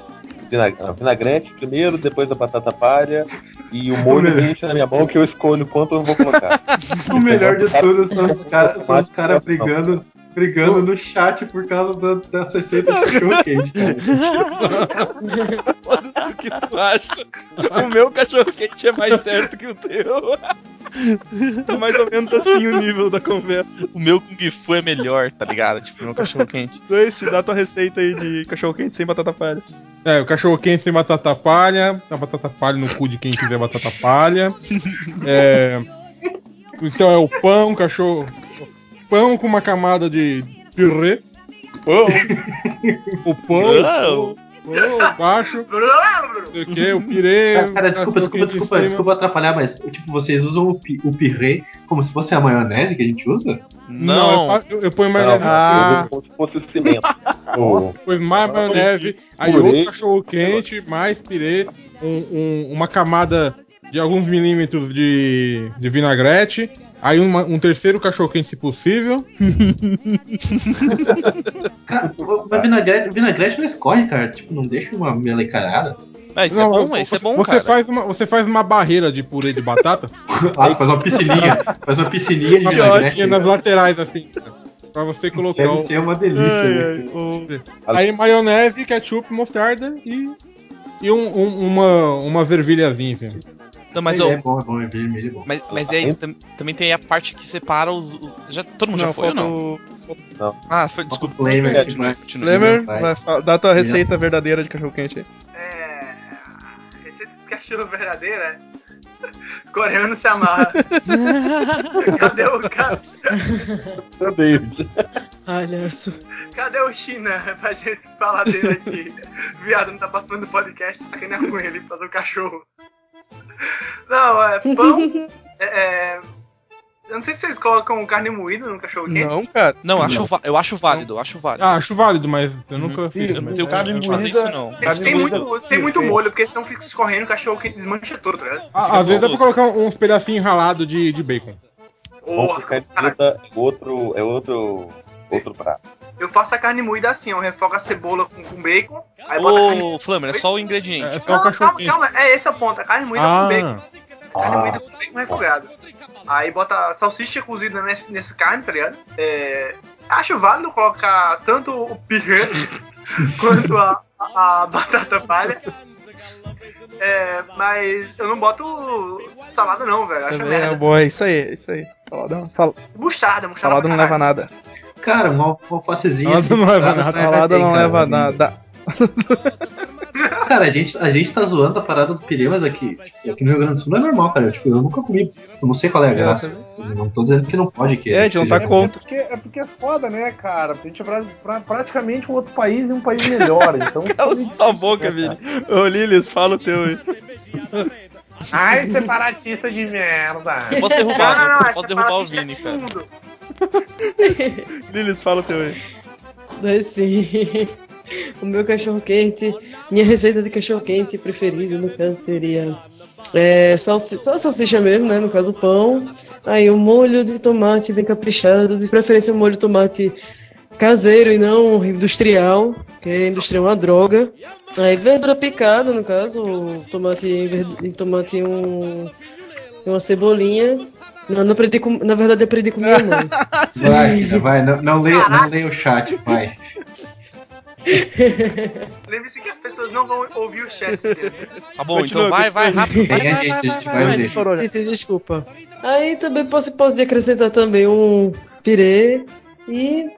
vinag- não, vinagrete primeiro, depois a batata palha e [LAUGHS] o molho melhor. enche na minha mão que eu escolho quanto eu vou colocar. [LAUGHS] O melhor de tudo são os caras são os cara brigando, brigando no chat por causa da, dessa receita de cachorro quente, cara. [LAUGHS] Foda-se o que tu acha. O meu cachorro quente é mais certo que o teu. Tá mais ou menos assim o nível da conversa. o meu Kung Fu é melhor, tá ligado? Tipo, meu cachorro quente. Dois, dá tua receita aí de cachorro quente sem batata palha. É, o cachorro quente sem batata palha, a batata palha no cu de quem quiser batata palha. É, então é o pão, cachorro. Pão com uma camada de purê. Pão. O pão. Não. Pão, baixo. O que, o pirê. Cara, cara, desculpa, desculpa, desculpa, cima. desculpa atrapalhar, mas tipo, vocês usam o, pi, o pirê como se fosse a maionese que a gente usa? Não, eu, Não. eu, eu ponho Não, maionese. Ah. como se fosse o cimento. [LAUGHS] Foi mais maionese, aí Purê. outro cachorro quente, mais pirê, um- um- uma camada de alguns milímetros de, de vinagrete, aí uma- um terceiro cachorro quente se possível. [LAUGHS] Cara, o vinagrete, vinagrete não escorre, cara. Tipo, não deixa uma melecarada. Ah, isso Não, é bom, você- isso é bom, você cara. Faz uma, você faz uma barreira de purê de batata, [LAUGHS] Ah, faz uma piscininha. faz uma piscininha de uma vinagrete. nas laterais assim, pra você colocar Deve o... ser uma delícia. Ai, né? ai, o- Aí maionese, ketchup, mostarda e, e um- um- uma, uma ervilhazinha assim. Não, mas, é, ó, é bom, é bom, é vermelho, é bom. mas, mas aí tam- também tem a parte que separa os. os- já, todo mundo já Não, foi ou não? o Ah, foi, desculpa. Flamer, Continue, que vai- continue. Flamer. Vai. Dá tua receita verdadeira de cachorro quente aí. É. Receita de cachorro verdadeira. [LAUGHS] Coreano se amarra. [LAUGHS] Cadê o cara? Deus. Olha só. Cadê o China pra gente falar dele aqui? [LAUGHS] Viado, não tá participando do podcast, sacanear com ele, fazer o cachorro. Não, é [LAUGHS] pão. É, é, Eu não sei se vocês colocam carne moída no cachorro quente. Não, cara. Não, acho va- eu acho válido, eu acho válido. Ah, acho válido, mas eu nunca fiz. eu não tenho costume de fazer moída- isso, não. Carne Tem moída- muito, tem muito molho, porque senão fica escorrendo o cachorro quente desmancha todo, tá ligado? Ah, às vezes dá pra colocar uns pedacinhos ralados de, de bacon. Porra, porque cara, é outro, é outro, outro prato. Eu faço a carne moída assim, eu refogo a cebola com, com bacon, aí Ô, Flamer, é só o ingrediente. É o Não, calma, calma, é esse é o ponto, a carne moída com bacon. Ah, Carne Ah. moída com bacon refogado. Aí bota a salsicha cozida nesse, nesse carne, tá ligado? É, acho válido colocar tanto o pirê [LAUGHS] quanto a, a, a batata palha. É, mas eu não boto salada não, velho. Acho é merda. boa, é isso aí, é isso aí. Salada, sal- Mostarda, mostarda. salada não leva nada. Cara, uma alfacezinha. Salada não leva nada. Salada não cara. leva nada. Cara, a gente, a gente tá zoando a parada do pirê, mas aqui, aqui no Rio Grande do Sul não é normal, cara. Eu, tipo, eu nunca comi. Eu não sei qual é a graça. Eu não tô dizendo que não pode. Que É, a gente não tá contra. É porque, é porque é foda, né, cara? A gente é pra- pra- praticamente um outro país e um país melhor. Então. [LAUGHS] Cala tua boca, Vini. Ô, Lilis, fala o teu aí. Ai, separatista de merda. Eu posso Não, derrubar, não, não, eu é posso derrubar o Vini, cara. [LAUGHS] Lilis, fala o teu aí. O meu cachorro quente, minha receita de cachorro quente preferida, no caso, seria é, salsi só salsicha mesmo, né? No caso, pão. Aí o molho de tomate bem caprichado, de preferência um molho de tomate caseiro e não industrial, que industrial é uma droga. Aí verdura picada, no caso, tomate em em tomate e um, uma cebolinha. Não, não aprendi com, na verdade, aprendi com minha mãe. [LAUGHS] Vai, vai. Não, não, leia, não leia o chat, vai. [LAUGHS] Lembre-se que as pessoas não vão ouvir o chat. Tá bom, Continua, então vai, vai, rápido. Vai, vai, vai, vai, desculpa. Aí também posso, posso acrescentar também um pirê e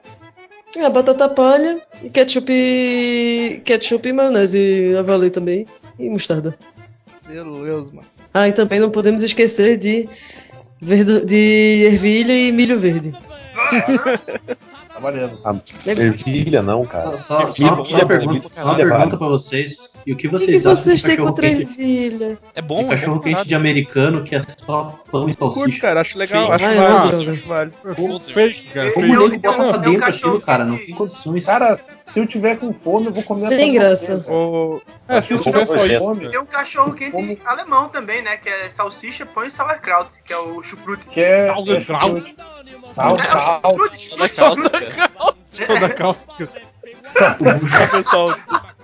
a batata palha e ketchup, e- ketchup e maionese a valer também e mostarda. Beleza, mano. Ah, e também não podemos esquecer de verdu de ervilha e milho verde. Valendo. Ah, ervilha não, cara. Só, só, Ervilha só, uma pergunta, só uma pergunta pra vocês. E o que O que, vocês que acham vocês de têm contra ervilha? É de bom, é cachorro bom, quente caralho. de americano que é só pão e Curto, salsicha? cara, acho legal, Sim. acho Ai, válido, não, acho válido. Fake, cara. Um- tem um- bota pra dentro aquilo, cara? Não tem condições. Cara, se eu tiver com fome, eu vou comer Sem graça. Ô, É, se eu tiver só. Fome, Tem um cachorro quente alemão também, né? Que é salsicha, pão e sauerkraut, que é o chucrute. Que é. Sauerkraut. é Sauerkraut. Toda [LAUGHS]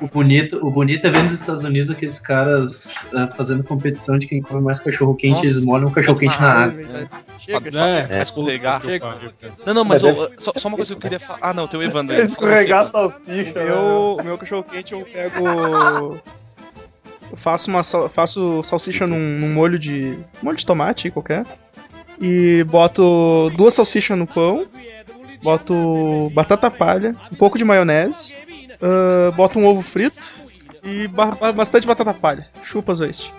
O bonito, o bonito é ver nos Estados Unidos aqueles caras ah, fazendo competição de quem come mais cachorro quente. Nossa. Eles molham o cachorro quente na Ah, água. chega. É, Vai escorregar. Chega. Não, não, mas ô, só, só uma coisa que eu queria falar. Ah, não, tem o Evandro aí. Você, Escorregar Evandro. salsicha. Meu, o meu cachorro quente eu pego. Eu faço uma faço salsicha num, num molho de. molho de tomate qualquer. E boto duas salsichas no pão. Boto batata palha, um pouco de maionese. ah, boto um ovo frito. E ba- ba- bastante batata palha. Chupa, Zoist.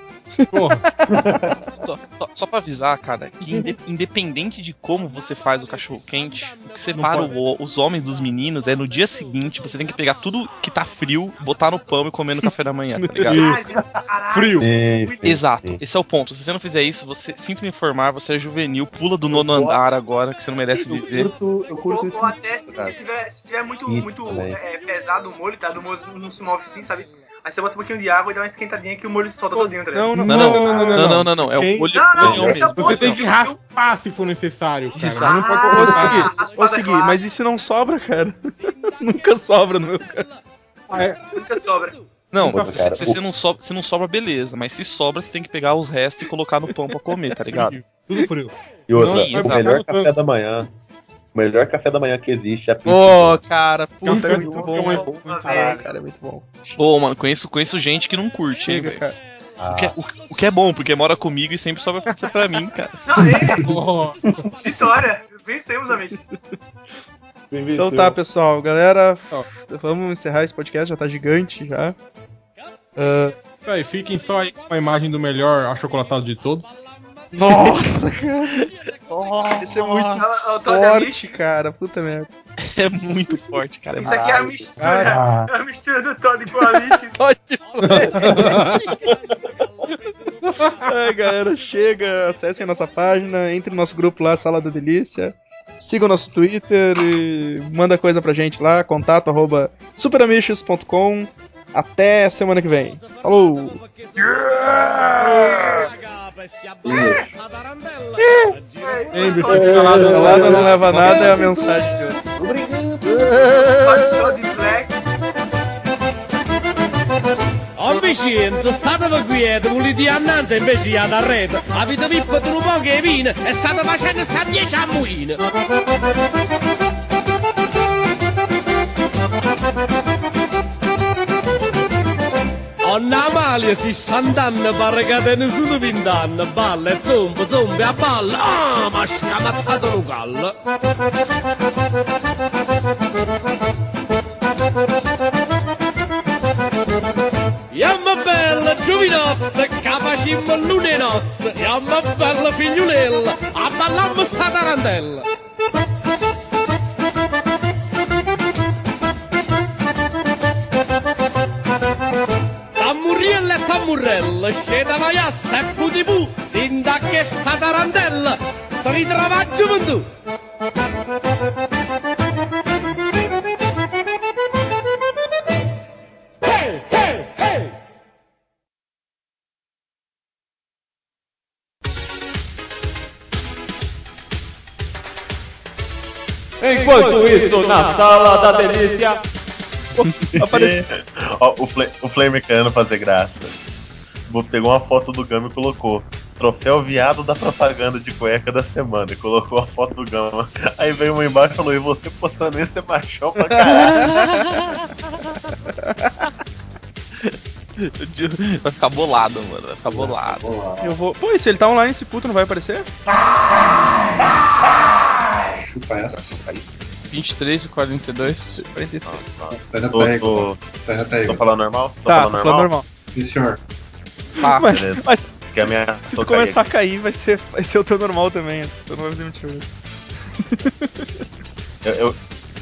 Porra. [LAUGHS] Só, só, só pra avisar, cara, que inde- independente de como você faz o cachorro quente, o que separa o- os homens dos meninos é no dia seguinte você tem que pegar tudo que tá frio, botar no pão e comer no café da manhã, tá ligado? Frio. Exato, sim. esse é o ponto. Se você não fizer isso, você sinto informar, você é juvenil, pula do nono andar agora, que você não merece Eu viver. curto, eu curto Ou, ou até se, se tiver, se tiver muito, muito é, pesado o molho, tá? Do molho não se move assim, sabe? Aí você bota um pouquinho de água e dá uma esquentadinha que o molho solta todinho, tá ligado? Não, não, Não, não. não, não, não, não, não, é o olho, Não, não, é mesmo. ponto. Você tem que raspar se for necessário, cara. Exato. Não pode Ah, Vou colocar. seguir, raspada vou seguir, clara. mas e se não sobra, cara? [LAUGHS] Nunca sobra no meu cara. Ah, é. Nunca sobra. Não, se, cara, se o- você não sobra, se não sobra, beleza. Mas se sobra, você tem que pegar os restos e colocar no pão pra comer, tá ligado? Tudo frio. E outra, Sim, o exato. melhor café da manhã. O melhor café da manhã que existe é a pizza. Ô, cara, puta, é Café muito do bom. cão é Muito bom, bom, cara, é muito bom. Ô, mano, conheço, conheço gente que não curte, hein, Chega, cara. Ah, O que, é, o, o que é bom, porque mora comigo e sempre sobra pizza pra mim, cara. Não, ei, Oh, [LAUGHS] vitória. Vencemos, amigos. Então tá, pessoal, galera, vamos encerrar esse podcast, já tá gigante já. Isso aí, fiquem só aí com a imagem do melhor achocolatado de todos. Nossa, [LAUGHS] cara. Esse é muito é forte, cara. Puta merda. É muito forte, cara. É Isso aqui é a mistura. Ah. É a mistura do Todd com a. Pode Ai, galera, chega, acessem a nossa página, entre no nosso grupo lá, Sala da Delícia. Siga o nosso Twitter e manda coisa pra gente lá, contato arroba superamichos.com. Até semana que vem. Falou! Ei, bicho, É, calado, calada não leva nada é a mensagem de hoje. Ambicien, sono stata per quieto, volete annante invece ad arredo. Avete pippato un po' che vino e state facendo sta 10 a muino. Onna Amalia si sant'anni pare che te nessuno vent'anni Balla e zomba, zomba a balla Ah, ma scamazzato un gallo Yamma bella giovinotta, capacimmo lune notte Yamma bella figliulella, a ballammo sta tarantella Tammurrella, sceda maiassa e putipu, dinda che sta tarantella, si ritrova gioventù. Hey, hey, hey! Enquanto isso, na sala da delícia. Apareceu. [LAUGHS] O, o Flame querendo fazer graça. Vou- Pegou uma foto do Gama e colocou. Troféu viado da propaganda de cueca da semana. E colocou a foto do Gama. Aí veio uma embaixo e falou: E você postando isso é machão pra caralho. [LAUGHS] Vai ficar bolado, mano. Vai ficar bolado. Eu vou. Pô, e se ele tá online, esse puto não vai aparecer? Chupa essa. 23 e 42. 43. Pera, Tô, tô, aí. tô falando normal? Tô Tá, tô falando normal. Sim, senhor. Tá, mas, mas Que a minha se tu começar a cair, vai ser, vai ser o teu normal também. Tu não vai fazer mentiroso. Eu, eu,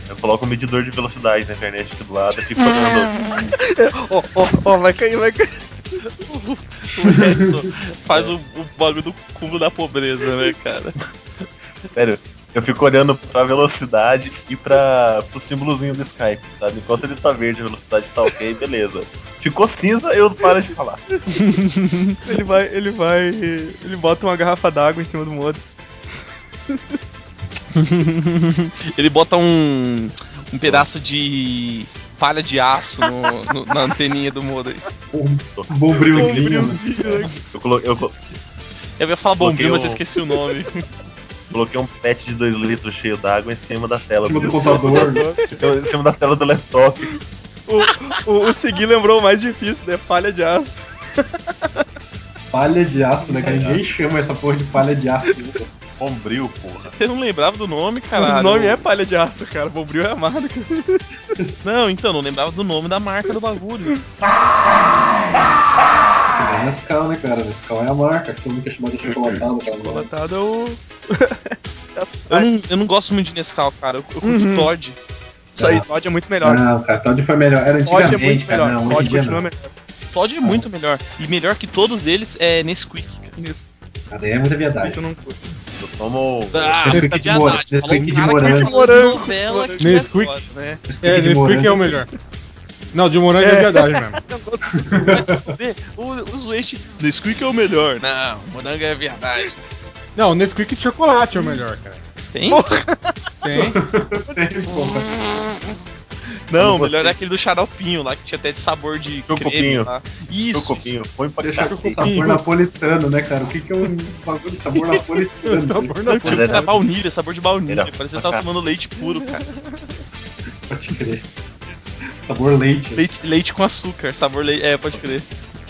eu coloco um medidor de velocidade na internet do lado e fico olhando. [LAUGHS] Ó, ó, ó, vai cair, vai cair. [LAUGHS] O Edson faz o, o bagulho do cúmulo da pobreza, né, cara? Sério, eu fico olhando pra velocidade e pra, pro símbolozinho do Skype, sabe? Enquanto ele tá verde, a velocidade tá ok, beleza. Ficou cinza, eu paro de falar. [LAUGHS] Ele vai, ele vai. Ele bota uma garrafa d'água em cima do modo. [LAUGHS] Ele bota um, um pedaço de palha de aço no- no- na anteninha do modem. Bombrilzinho. Eu, colo eu, Eu ia falar bombril, mas eu esqueci o nome. [LAUGHS] coloquei um pet de 2 litros cheio d'água em cima da tela. Em cima do computador. Em cima da tela do laptop. O, o, o seguir lembrou o mais difícil, né? Palha de aço. Palha de aço, né? Que ninguém chama essa porra de palha de aço. Bombril, porra. Eu não lembrava do nome, o caralho. nome é palha de aço, cara. Bombril é a marca. [LAUGHS] Não, então, não lembrava do nome da marca do bagulho. É Nescau, né, cara? Nescau é a marca. Todo mundo quer chamar de chocolatada. cara. Chocolatado é o. Eu não, eu não gosto muito de Nescau, cara. Eu, eu curto Uhum. Todd. Isso aí, Todd é muito melhor. Não, cara, Todd foi melhor. Era Todd é antigamente, muito cara. melhor. Não, Todd continua não. melhor. Todd é muito melhor. E melhor que todos eles é Nesquik, cara. Cara, daí é muita viadagem. Eu não curto. Eu tomo. Ah, Nesquik muita de Nesquik de morango. falou de Morango. novela que Nesquik. agora, né? É, Nesquik é o melhor. Não, de morango é, É. viadagem mesmo. Vai se fuder. O, o Zwest, Nesquik é o melhor. Não, morango é viadagem. Não, Nesquik de chocolate é o melhor, cara. Tem? Tem. [LAUGHS] Tem, porra. Não, o melhor é aquele do xaropinho lá, que tinha até de sabor de creme Chocopinho. lá. Meu Isso, copinho. Põe pra Deixa com sabor napolitano, né, cara? O que, que é um bagulho de sabor [LAUGHS] napolitano? Sabor Não, da era- baunilha, sabor de baunilha. Era Parece que você tava tomando leite puro, cara. Pode crer. Sabor leite. Leite, leite com açúcar, sabor leite. É, pode crer.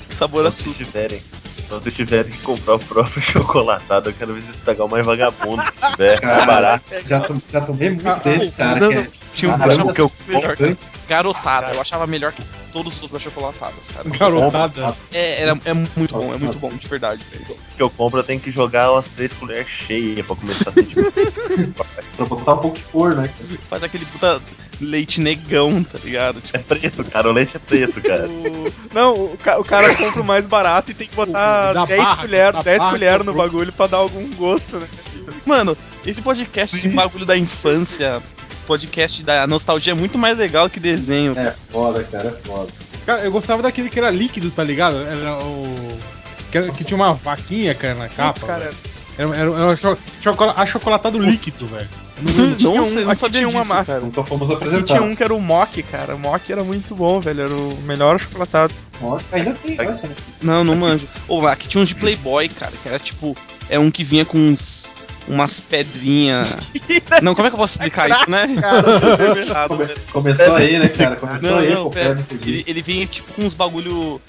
Sabor vocês açúcar. tiverem, quando tiverem que comprar o próprio [LAUGHS] chocolatado, eu quero ver vocês pegar o mais vagabundo que tiver, mais barato. Já, to- já tomei muito Ah, deles, cara. não, é- Tinha um que eu que eu melhor, cara. compro- Garotada, eu achava melhor que todos os outros achocolatados, cara. Garotada. É, era, é muito bom, é muito bom, de verdade, velho. O que eu compro, eu tenho que jogar umas três colheres cheias pra começar a sentir. [LAUGHS] Pra botar um pouco de cor, né? cara? Faz aquele puta leite negão, tá ligado? Tipo, É preto, cara. O leite é preto, cara. [LAUGHS] O- Não, o, ca- o cara compra o mais barato e tem que botar O da 10 barra, colheres da 10 barra, colheres no bagulho pra dar algum gosto, né? Mano, esse podcast de bagulho da infância, podcast da nostalgia é muito mais legal que desenho. É foda, cara, é foda. Cara, eu gostava daquele que era líquido, tá ligado? Era o. Que, era- que tinha uma vaquinha, cara, na capa. Putz, cara. Era, era, era cho- chocola- achocolatado líquido, velho. Tinha Nossa, um- eu não sabia tinha uma disso, marca. cara. Nunca fomos Aqui tinha apresentados. um que era o Mock, cara. O Mock era muito bom, velho. Era o melhor chocolatado. Nossa, ainda tem essa, né? Não, não manjo. Ô, aqui tinha uns de Playboy, cara, que era tipo. É um que vinha com uns. Umas pedrinhas. [LAUGHS] Não, como é que eu posso explicar isso, né? [LAUGHS] Super errado, Come-. Começou aí, né, cara? Começou Não, aí, não, pera. Ele, ele vinha tipo com uns bagulho.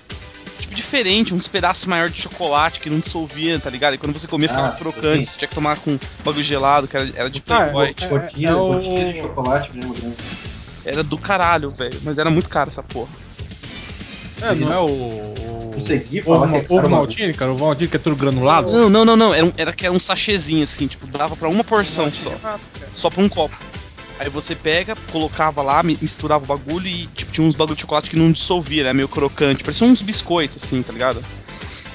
Tipo, diferente, uns pedaços maiores de chocolate que não dissolvia, tá ligado? E quando você comia ficava Ah, crocante, você tinha que tomar com bagulho gelado, que era, era de Ah, Playboy. é- Gotinha, é o- de chocolate mesmo, né? Era do caralho, velho. Mas era muito caro essa porra. É, não é o. o ovo, falar que é ovo maltine, cara? O ovo maltine que é tudo granulado? Não, não, não, não. Era, um, era que era um sachêzinho assim, tipo, dava pra uma porção só. Só pra um copo. Aí você pega, colocava lá, mi- misturava o bagulho e tipo, tinha uns bagulho de chocolate que não dissolvia, era meio crocante. Parecia uns biscoitos, assim, tá ligado?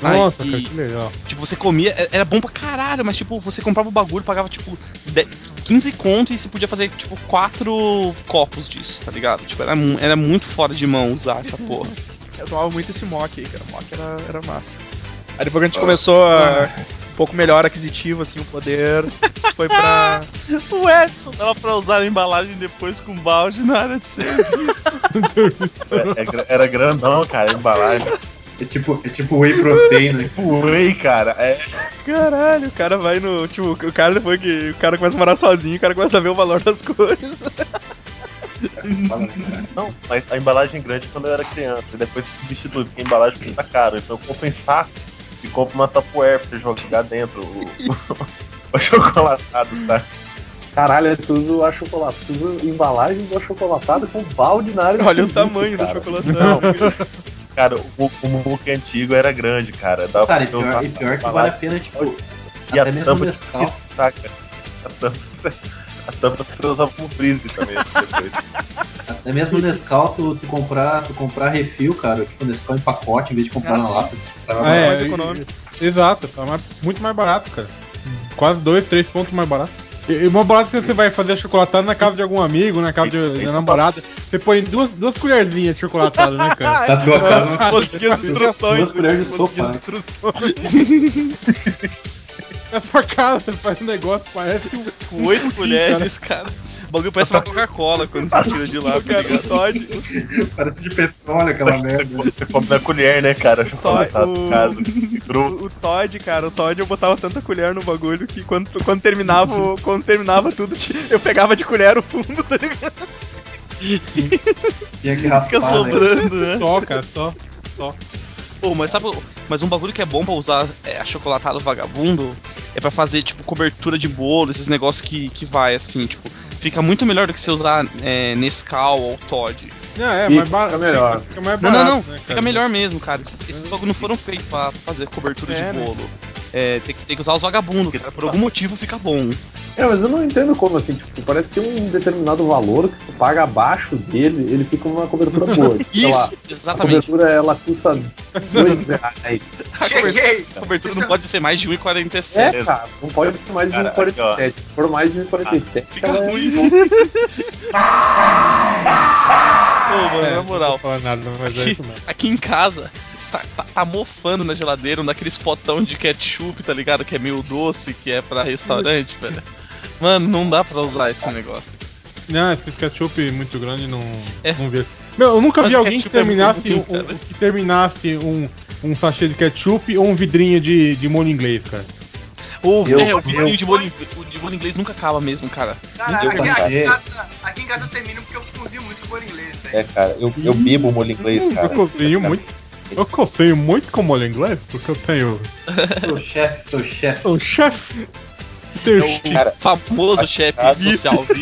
Nossa, Aí, cara, que legal. Tipo, você comia, era bom pra caralho, mas tipo, você comprava o bagulho, pagava tipo de- 15 conto e você podia fazer tipo quatro copos disso, tá ligado? Tipo, era, era muito fora de mão usar essa porra. [LAUGHS] Eu tomava muito esse Mock aí, cara. O Mock era, era massa. Aí depois que a gente começou a. Um pouco melhor aquisitivo, assim, o poder. Foi pra. [LAUGHS] o Edson dava pra usar a embalagem depois com balde na área de serviço. [LAUGHS] É- é era grandão, cara, a embalagem. É tipo, é tipo whey protein, né? Whey, cara. É, Caralho, o cara vai no. Tipo, o cara depois que o cara começa a morar sozinho, o cara começa a ver o valor das coisas. [LAUGHS] Não, mas a embalagem grande quando eu era criança. E depois se substitui, porque a embalagem custa caro. Então saco e compro uma Tupperware pra você jogar dentro o, [LAUGHS] o chocolatado, tá? Caralho, é tudo achocolatado, tudo embalagem do achocolatado com balde na área Olha o serviço, tamanho do cara. chocolatado. [LAUGHS] Cara, o, o Muque antigo era grande, cara. Dava Cara, e pior, e pior a que vale a pena, tipo, E a até mesmo o Nescau. saca? A tampa, a tampa você usava como freezer também depois. Até mesmo o Nescau, tu, tu comprar, tu comprar refil, cara, tipo Nescau em pacote em vez de comprar Ah, na lata. Sabe? Ah, é, mais econômico. Exato, tá mais- muito mais barato, cara. Quase dois, três pontos mais barato. E, e uma barato que você vai fazer chocolatado na casa de algum amigo, na casa de, da namorada. Você põe duas, duas colherzinhas de chocolatado, né, cara? Na tua casa, [LAUGHS] Consegui as instruções. Duas colheres de consegui sopa, as instruções. [LAUGHS] Na sua casa, você faz um negócio, parece um. Com oito colheres, cara. O bagulho parece uma Coca-Cola quando você tira de lá, tá Cara, o ligado? Todd, Parece de petróleo aquela merda. Você come na colher, né, cara? O- em casa. Cru. o, o Todd, cara, o Todd eu botava tanta colher no bagulho que quando, quando terminava, o- quando terminava tudo, eu pegava de colher o fundo, tá ligado? Tinha que raspar, Fica né? sobrando, né? Só, cara, só. Pô, mas sabe, mas um bagulho que é bom pra usar é, achocolatado vagabundo é pra fazer, tipo, cobertura de bolo, esses negócios que, que vai, assim, tipo, fica muito melhor do que você usar é, Nescau ou Todd. Não, é, mais barato. fica melhor. Fica mais Não, barato, não, não, né, fica melhor mesmo, cara. Esses, esses bagulho não foram feitos pra fazer cobertura É, de né? É, tem, que, tem que usar os vagabundos, cara. Por algum motivo fica bom. É, mas eu não entendo como assim, tipo, parece que tem um determinado valor que se tu paga abaixo dele, ele fica uma cobertura boa. [LAUGHS] Sei lá, Isso, a exatamente. cobertura ela custa dois reais. A [LAUGHS] cobertura, Cheguei! a cobertura não pode ser mais de 1,47. É, cara, não pode ser mais de Cara, 1,47. Se for mais de 1,47, Fica ela é- ruim. Pô, mano, É, na moral. Não nada, mas é Aqui, isso mesmo. aqui em casa, tá, tá- tá mofando na geladeira um daqueles potão de ketchup, tá ligado? Que é meio doce, que é pra restaurante, velho. Mano, não dá pra usar esse negócio. Não, esse ketchup muito grande não, É. não vê. Meu, eu nunca Mas vi alguém que é terminasse, ruim, um, cara. que terminasse um, um sachê de ketchup ou um vidrinho de, de molho inglês, cara. Eu- é, o vidrinho de molho, de molho inglês nunca acaba mesmo, cara. Cara, Eu aqui, aqui, em casa, aqui em casa eu termino porque eu cozinho muito bolo inglês, velho. É, cara, eu, eu bebo molho inglês, Hum, cara. eu cozinho muito. Eu cozinho muito com molho inglês, porque eu tenho Seu chefe, seu chefe. o chefe. Tenho É chefe. o Cara, famoso chefe social. [LAUGHS]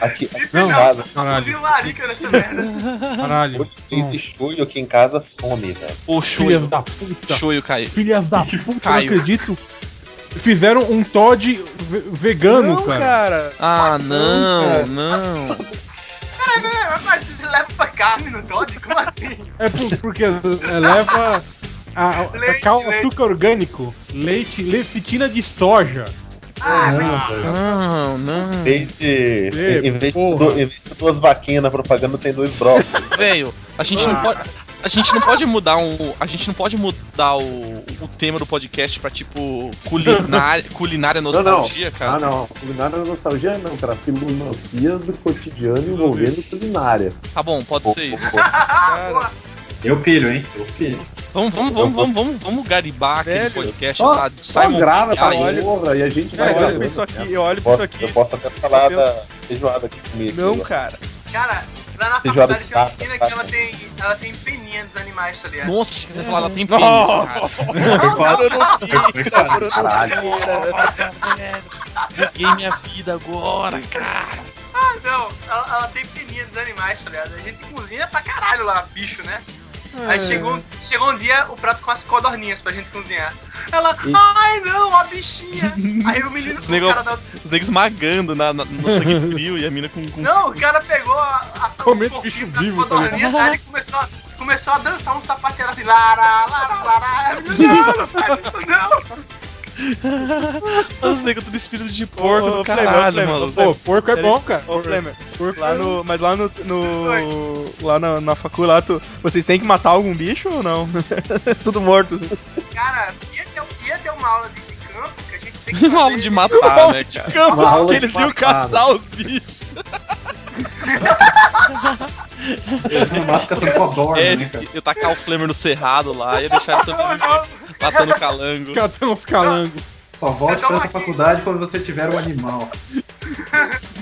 Aqui, aqui Não, em casa, caralho. Larica nessa merda. Caralho. molho inglês e shoyu aqui em casa some, velho. Filhas shoyu. da puta. Shoyu caiu. Filhas da puta, Caio. não acredito. Fizeram um Todd ve- vegano, Não, cara. cara. Ah, não, cara. não. [LAUGHS] Peraí, peraí, mas você leva pra carne no Dodge? Como assim? É por- porque é, leva a, a, [LAUGHS] Leite, cacau, leite. açúcar orgânico, leite, lecitina de soja. Ah, Não, não. Em vez de, Ê, em vez de, em vez de duas vaquinhas na propaganda, tem dois brócolis. Velho, a gente não pode. A gente não pode mudar um. A gente não pode mudar o, o tema do podcast pra tipo culinária, [LAUGHS] culinária nostalgia, cara. Ah, não. Culinária é nostalgia não, cara. Filosofia do cotidiano envolvendo culinária. Tá bom, pode ser isso. Cara, Eu pilho, hein? Eu pilho. Vamos, vamos, vamos, vamos, vamos, vamos garibar aquele Velho, podcast Só, lá de só Simon grava essa porra e a gente vai eu olho pra isso aqui, eu olho pra isso aqui. eu posso até falar da feijoada aqui comigo. Não, cara. Cara, lá na faculdade tem uma menina que ela tem, ela tem peninha dos animais, tá ligado? Nossa, você falar, ela tem pênis, cara. Caralho. Nossa, velho. Buguei minha vida agora, cara. Ah, não, ela, ela tem peninha dos animais, tá ligado? A gente cozinha pra caralho lá, bicho, né? É. Aí chegou, chegou um dia o prato com as codorninhas pra gente cozinhar. Ela, ai não, a bichinha. Aí o menino, [LAUGHS] Os cara da, Os negros esmagando na, na- no sangue [LAUGHS] frio e a mina com. com... Não, o cara pegou a, a Comendo o bicho da vivo, codorninha, aí ele começou a, começou a dançar um sapateiro assim, lara, lara, lara. [LAUGHS] Não, não não. [LAUGHS] Os negros tudo espírito de porco Ô, do caralho, Flemer, mano. Pô, porco é bom, cara. Ô, Flemer, Porco lá é- no, mas lá no, no lá na, na facu lá, tu, vocês têm que matar algum bicho ou não? [LAUGHS] Tudo morto. Cara, ia ter, ia ter uma aula de, de campo que a gente tem que Uma aula fazer- de matar, né, [LAUGHS] cara? Campo, Uma aula de eles iam matar, caçar os bichos. É, né, cara? eu tacar o Flamer no cerrado lá, ia deixar ele sobreviver, matando calango. Catando uns calangos. Só volte pra essa aqui- faculdade quando você tiver um animal. [LAUGHS]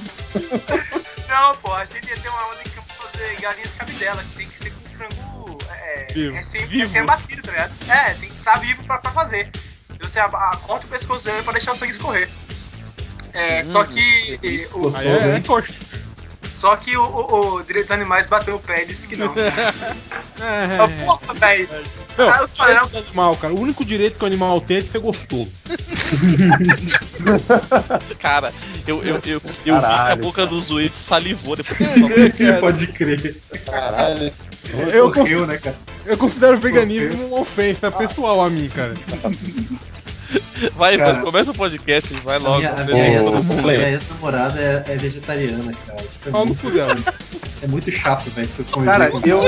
Não, pô, a gente ia ter uma aula de campo pra fazer galinha de cabidela, que tem que ser com frango é, Vivo. recém, Vivo. recém abatido, tá ligado? É, tem que estar vivo pra, pra fazer. Você corta o pescoço dele pra deixar o sangue escorrer. É, só que. isso, o, gostoso, Aí é, é. Só que o, o, o Direitos dos Animais bateu o pé e disse que não. [LAUGHS] É, Ah, Porra, velho. Não, Ah, eu falei, não. direito do animal, cara. O único direito que o animal tem é de ser gostoso. [LAUGHS] Cara, eu, eu, eu, eu vi que a Caralho, boca do Zoeide salivou depois que ele falou [LAUGHS] isso. Você pode crer. Caralho. Eu, Correu, né, cara? eu considero o veganismo uma ofensa pessoal a mim, cara. [LAUGHS] Vai, Cara, mano, começa o podcast, vai logo. a minha, minha ex-namorada é, é vegetariana, cara. Tipo, é, muito, [LAUGHS] é muito chato, velho. Cara, eu.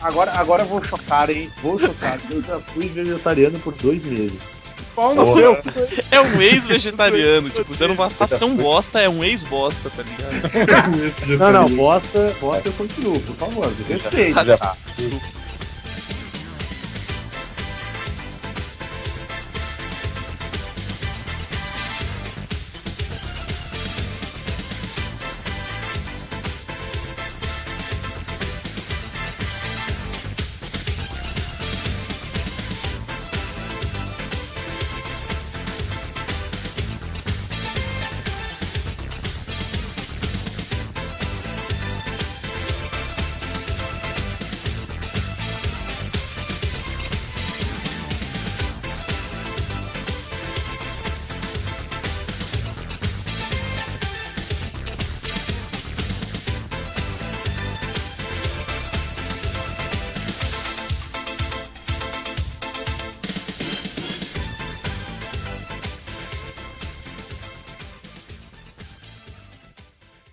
Agora, agora eu vou chocar, hein? Vou chocar. Eu já fui vegetariano por dois meses. [LAUGHS] É um ex-vegetariano, tipo, já não bastasse ser um bosta, é um ex-bosta, tá ligado? Não, não, bosta, bosta eu continuo, por favor, me respeite. Já- Desculpa.